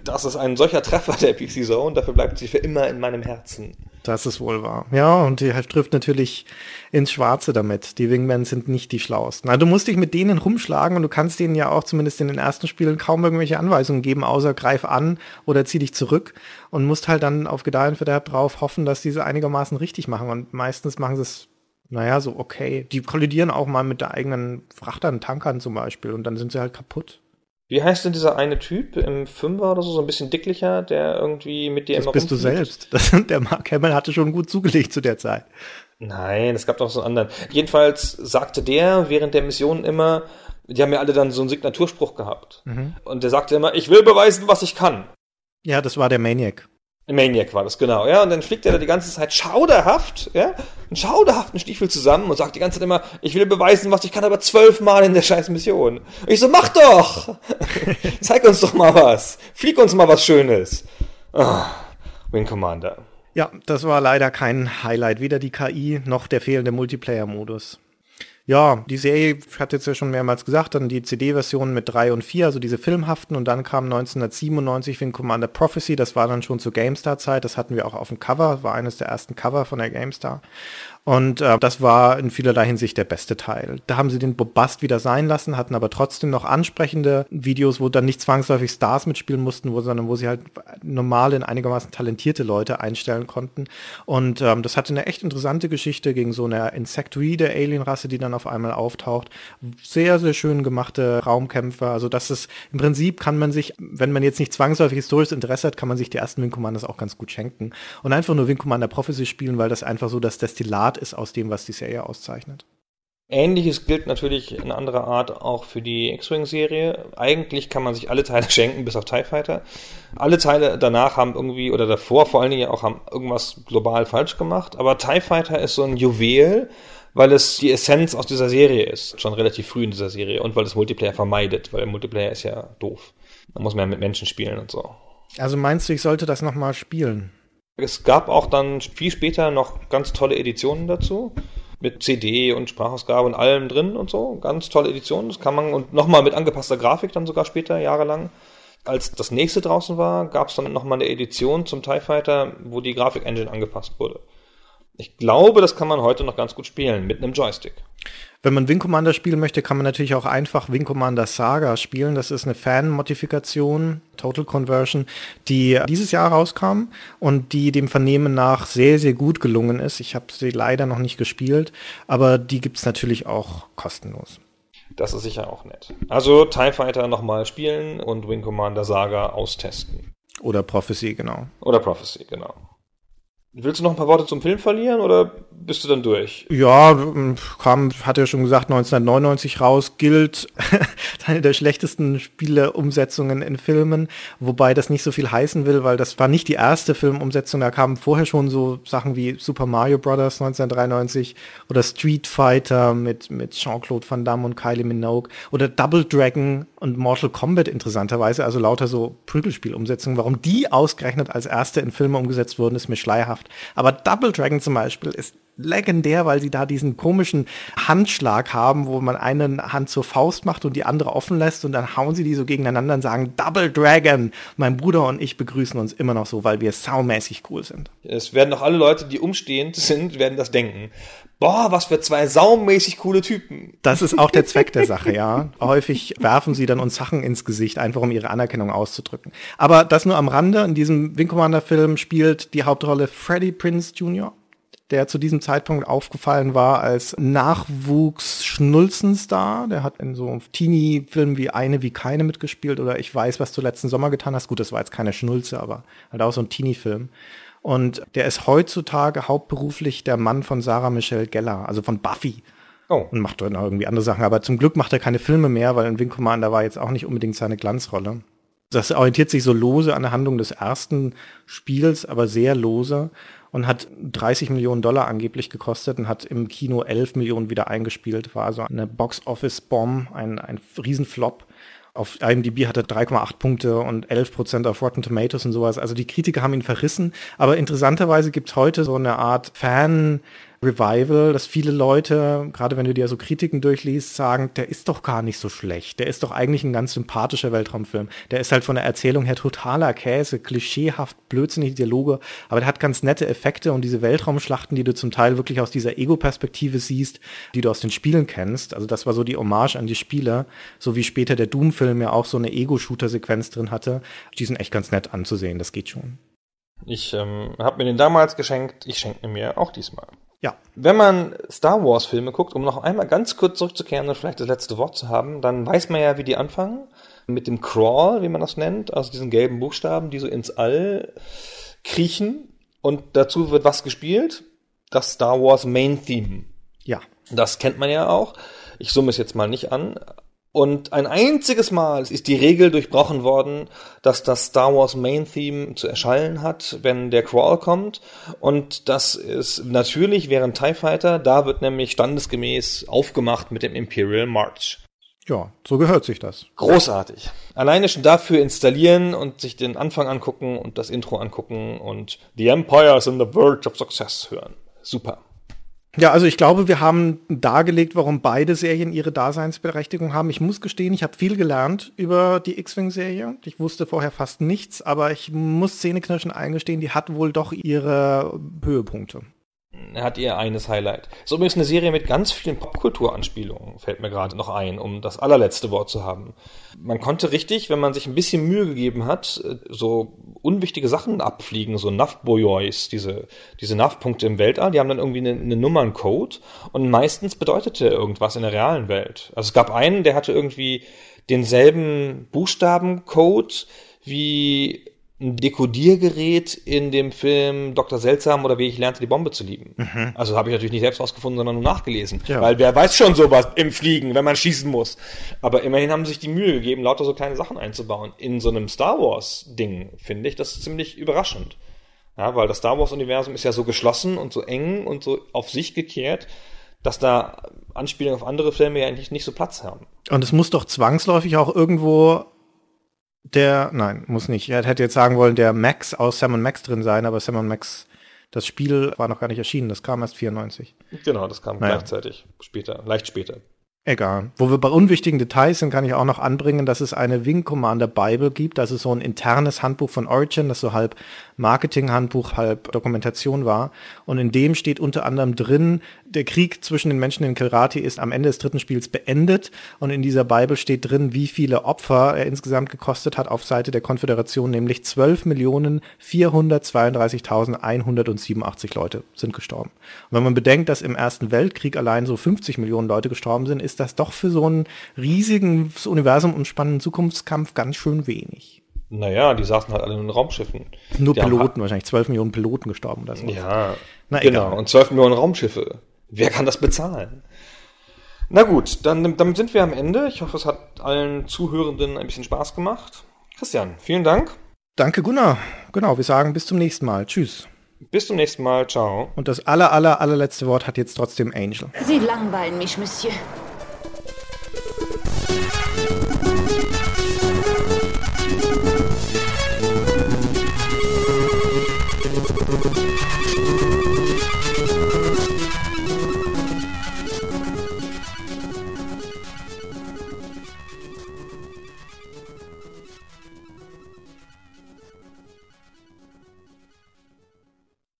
Das ist ein solcher Treffer der PC Zone, dafür bleibt sie für immer in meinem Herzen. Das ist wohl wahr. Ja, und die trifft natürlich ins Schwarze damit. Die Wingmen sind nicht die schlauesten. Also du musst dich mit denen rumschlagen und du kannst denen ja auch zumindest in den ersten Spielen kaum irgendwelche Anweisungen geben, außer greif an oder zieh dich zurück und musst halt dann auf Gedeih und Verderb drauf hoffen, dass diese einigermaßen richtig machen. Und meistens machen sie es naja, so okay. Die kollidieren auch mal mit der eigenen Frachtern, Tankern zum Beispiel und dann sind sie halt kaputt. Wie heißt denn dieser eine Typ im Fünfer oder so, so ein bisschen dicklicher, der irgendwie mit dir das immer bist rumfliegt? du selbst. Das, der Mark Hamill hatte schon gut zugelegt zu der Zeit. Nein, es gab doch so einen anderen. Jedenfalls sagte der während der Mission immer, die haben ja alle dann so einen Signaturspruch gehabt. Mhm. Und der sagte immer, ich will beweisen, was ich kann. Ja, das war der Maniac. Maniac war das, genau, ja. Und dann fliegt er da die ganze Zeit schauderhaft, ja, einen schauderhaften Stiefel zusammen und sagt die ganze Zeit immer, ich will beweisen, was ich kann, aber zwölfmal in der scheiß Mission. Und ich so, mach doch! Zeig uns doch mal was. Flieg uns mal was Schönes. Oh, Wing Commander. Ja, das war leider kein Highlight. Weder die KI noch der fehlende Multiplayer-Modus. Ja, die Serie, hatte jetzt ja schon mehrmals gesagt, dann die CD-Version mit 3 und 4, also diese filmhaften, und dann kam 1997 Wing Commander Prophecy, das war dann schon zur GameStar-Zeit, das hatten wir auch auf dem Cover, war eines der ersten Cover von der GameStar. Und äh, das war in vielerlei Hinsicht der beste Teil. Da haben sie den Bobast wieder sein lassen, hatten aber trotzdem noch ansprechende Videos, wo dann nicht zwangsläufig Stars mitspielen mussten, wo, sondern wo sie halt normale, einigermaßen talentierte Leute einstellen konnten. Und ähm, das hatte eine echt interessante Geschichte gegen so eine Insectoide Alien-Rasse, die dann auf einmal auftaucht. Sehr, sehr schön gemachte Raumkämpfe. Also das ist im Prinzip kann man sich, wenn man jetzt nicht zwangsläufig historisches Interesse hat, kann man sich die ersten Wing Commanders auch ganz gut schenken. Und einfach nur Wing Commander Prophecy spielen, weil das einfach so das Destillat ist aus dem, was die Serie auszeichnet. Ähnliches gilt natürlich in anderer Art auch für die X-Wing-Serie. Eigentlich kann man sich alle Teile schenken, bis auf TIE Fighter. Alle Teile danach haben irgendwie, oder davor vor allen Dingen auch, haben irgendwas global falsch gemacht. Aber TIE Fighter ist so ein Juwel, weil es die Essenz aus dieser Serie ist, schon relativ früh in dieser Serie und weil es Multiplayer vermeidet, weil Multiplayer ist ja doof. Da muss man ja mit Menschen spielen und so. Also meinst du, ich sollte das nochmal spielen? Es gab auch dann viel später noch ganz tolle Editionen dazu. Mit CD und Sprachausgabe und allem drin und so. Ganz tolle Editionen. Das kann man, und nochmal mit angepasster Grafik dann sogar später, jahrelang. Als das nächste draußen war, gab es dann nochmal eine Edition zum TIE Fighter, wo die Grafik-Engine angepasst wurde. Ich glaube, das kann man heute noch ganz gut spielen, mit einem Joystick. Wenn man Wing Commander spielen möchte, kann man natürlich auch einfach Wing Commander Saga spielen. Das ist eine Fan-Modifikation, Total Conversion, die dieses Jahr rauskam und die dem Vernehmen nach sehr, sehr gut gelungen ist. Ich habe sie leider noch nicht gespielt, aber die gibt's natürlich auch kostenlos. Das ist sicher auch nett. Also TIE Fighter nochmal spielen und Wing Commander Saga austesten. Oder Prophecy, genau. Oder Prophecy, genau. Willst du noch ein paar Worte zum Film verlieren oder bist du dann durch? Ja, kam, hat er schon gesagt, 1999 raus, gilt eine der schlechtesten Spieleumsetzungen in Filmen, wobei das nicht so viel heißen will, weil das war nicht die erste Filmumsetzung, da kamen vorher schon so Sachen wie Super Mario Bros. 1993 oder Street Fighter mit, mit Jean-Claude Van Damme und Kylie Minogue oder Double Dragon und Mortal Kombat interessanterweise, also lauter so Prügelspielumsetzungen. Warum die ausgerechnet als erste in Filme umgesetzt wurden, ist mir schleierhaft. Aber Double Dragon zum Beispiel ist legendär, weil sie da diesen komischen Handschlag haben, wo man eine Hand zur Faust macht und die andere offen lässt und dann hauen sie die so gegeneinander und sagen Double Dragon. Mein Bruder und ich begrüßen uns immer noch so, weil wir saumäßig cool sind. Es werden auch alle Leute, die umstehend sind, werden das denken. Boah, was für zwei saumäßig coole Typen. Das ist auch der Zweck der Sache, ja. Häufig werfen sie dann uns Sachen ins Gesicht, einfach um ihre Anerkennung auszudrücken. Aber das nur am Rande. In diesem Wing Commander Film spielt die Hauptrolle Freddie Prince Jr der zu diesem Zeitpunkt aufgefallen war als Nachwuchs-Schnulzenstar. Der hat in so Teenie-Filmen wie Eine wie Keine mitgespielt oder Ich weiß, was du letzten Sommer getan hast. Gut, das war jetzt keine Schnulze, aber halt auch so ein Teenie-Film. Und der ist heutzutage hauptberuflich der Mann von Sarah Michelle Geller, also von Buffy. Oh. Und macht dann irgendwie andere Sachen. Aber zum Glück macht er keine Filme mehr, weil in Wing Commander war jetzt auch nicht unbedingt seine Glanzrolle. Das orientiert sich so lose an der Handlung des ersten Spiels, aber sehr lose und hat 30 Millionen Dollar angeblich gekostet und hat im Kino 11 Millionen wieder eingespielt. War also eine Box-Office-Bomb, ein, ein Riesenflop. Auf IMDb hat er 3,8 Punkte und 11 Prozent auf Rotten Tomatoes und sowas. Also die Kritiker haben ihn verrissen. Aber interessanterweise gibt's heute so eine Art Fan- Revival, dass viele Leute, gerade wenn du dir so Kritiken durchliest, sagen, der ist doch gar nicht so schlecht. Der ist doch eigentlich ein ganz sympathischer Weltraumfilm. Der ist halt von der Erzählung her totaler Käse, klischeehaft, blödsinnige Dialoge, aber der hat ganz nette Effekte und diese Weltraumschlachten, die du zum Teil wirklich aus dieser Ego-Perspektive siehst, die du aus den Spielen kennst. Also das war so die Hommage an die Spiele, so wie später der Doom-Film ja auch so eine Ego-Shooter-Sequenz drin hatte. Die sind echt ganz nett anzusehen, das geht schon. Ich ähm, habe mir den damals geschenkt, ich schenke mir auch diesmal. Ja. Wenn man Star Wars Filme guckt, um noch einmal ganz kurz zurückzukehren und vielleicht das letzte Wort zu haben, dann weiß man ja, wie die anfangen. Mit dem Crawl, wie man das nennt, also diesen gelben Buchstaben, die so ins All kriechen. Und dazu wird was gespielt? Das Star Wars Main Theme. Ja. Das kennt man ja auch. Ich summe es jetzt mal nicht an, und ein einziges Mal ist die Regel durchbrochen worden, dass das Star Wars Main Theme zu erschallen hat, wenn der Crawl kommt. Und das ist natürlich während TIE Fighter, da wird nämlich standesgemäß aufgemacht mit dem Imperial March. Ja, so gehört sich das. Großartig. Alleine schon dafür installieren und sich den Anfang angucken und das Intro angucken und The Empire is on the verge of success hören. Super. Ja, also ich glaube, wir haben dargelegt, warum beide Serien ihre Daseinsberechtigung haben. Ich muss gestehen, ich habe viel gelernt über die X-Wing-Serie. Ich wusste vorher fast nichts, aber ich muss Zähneknirschen eingestehen, die hat wohl doch ihre Höhepunkte hat ihr eines Highlight. Ist übrigens eine Serie mit ganz vielen Popkulturanspielungen, fällt mir gerade noch ein, um das allerletzte Wort zu haben. Man konnte richtig, wenn man sich ein bisschen Mühe gegeben hat, so unwichtige Sachen abfliegen, so Nav-Boyois, diese, diese Nav-Punkte im Weltall, die haben dann irgendwie eine, eine Nummerncode und meistens bedeutete irgendwas in der realen Welt. Also es gab einen, der hatte irgendwie denselben Buchstabencode wie ein Dekodiergerät in dem Film Dr. Seltsam oder wie ich lernte die Bombe zu lieben. Mhm. Also habe ich natürlich nicht selbst rausgefunden, sondern nur nachgelesen. Ja. Weil wer weiß schon sowas im Fliegen, wenn man schießen muss. Aber immerhin haben sie sich die Mühe gegeben, lauter so kleine Sachen einzubauen. In so einem Star Wars Ding finde ich das ziemlich überraschend. Ja, weil das Star Wars Universum ist ja so geschlossen und so eng und so auf sich gekehrt, dass da Anspielungen auf andere Filme ja eigentlich nicht so Platz haben. Und es muss doch zwangsläufig auch irgendwo der, nein, muss nicht. Er hätte jetzt sagen wollen, der Max aus Sam Max drin sein, aber Sam Max, das Spiel war noch gar nicht erschienen, das kam erst 94. Genau, das kam naja. gleichzeitig, später, leicht später. Egal. Wo wir bei unwichtigen Details sind, kann ich auch noch anbringen, dass es eine Wing Commander Bible gibt. Ist so ein internes Handbuch von Origin, das so halb Marketing-Handbuch, halb Dokumentation war. Und in dem steht unter anderem drin, der Krieg zwischen den Menschen in Kilrati ist am Ende des dritten Spiels beendet. Und in dieser Bible steht drin, wie viele Opfer er insgesamt gekostet hat auf Seite der Konföderation, nämlich 12.432.187 Leute sind gestorben. Und wenn man bedenkt, dass im Ersten Weltkrieg allein so 50 Millionen Leute gestorben sind, ist das doch für so einen riesigen, Universum umspannenden Zukunftskampf ganz schön wenig. Naja, die saßen halt alle in Raumschiffen. Nur die Piloten, wahrscheinlich 12 Millionen Piloten gestorben oder so. Ja, Na, genau. Und 12 Millionen Raumschiffe. Wer kann das bezahlen? Na gut, dann damit sind wir am Ende. Ich hoffe, es hat allen Zuhörenden ein bisschen Spaß gemacht. Christian, vielen Dank. Danke, Gunnar. Genau, wir sagen bis zum nächsten Mal. Tschüss. Bis zum nächsten Mal. Ciao. Und das aller, aller, allerletzte Wort hat jetzt trotzdem Angel. Sie langweilen mich, Monsieur.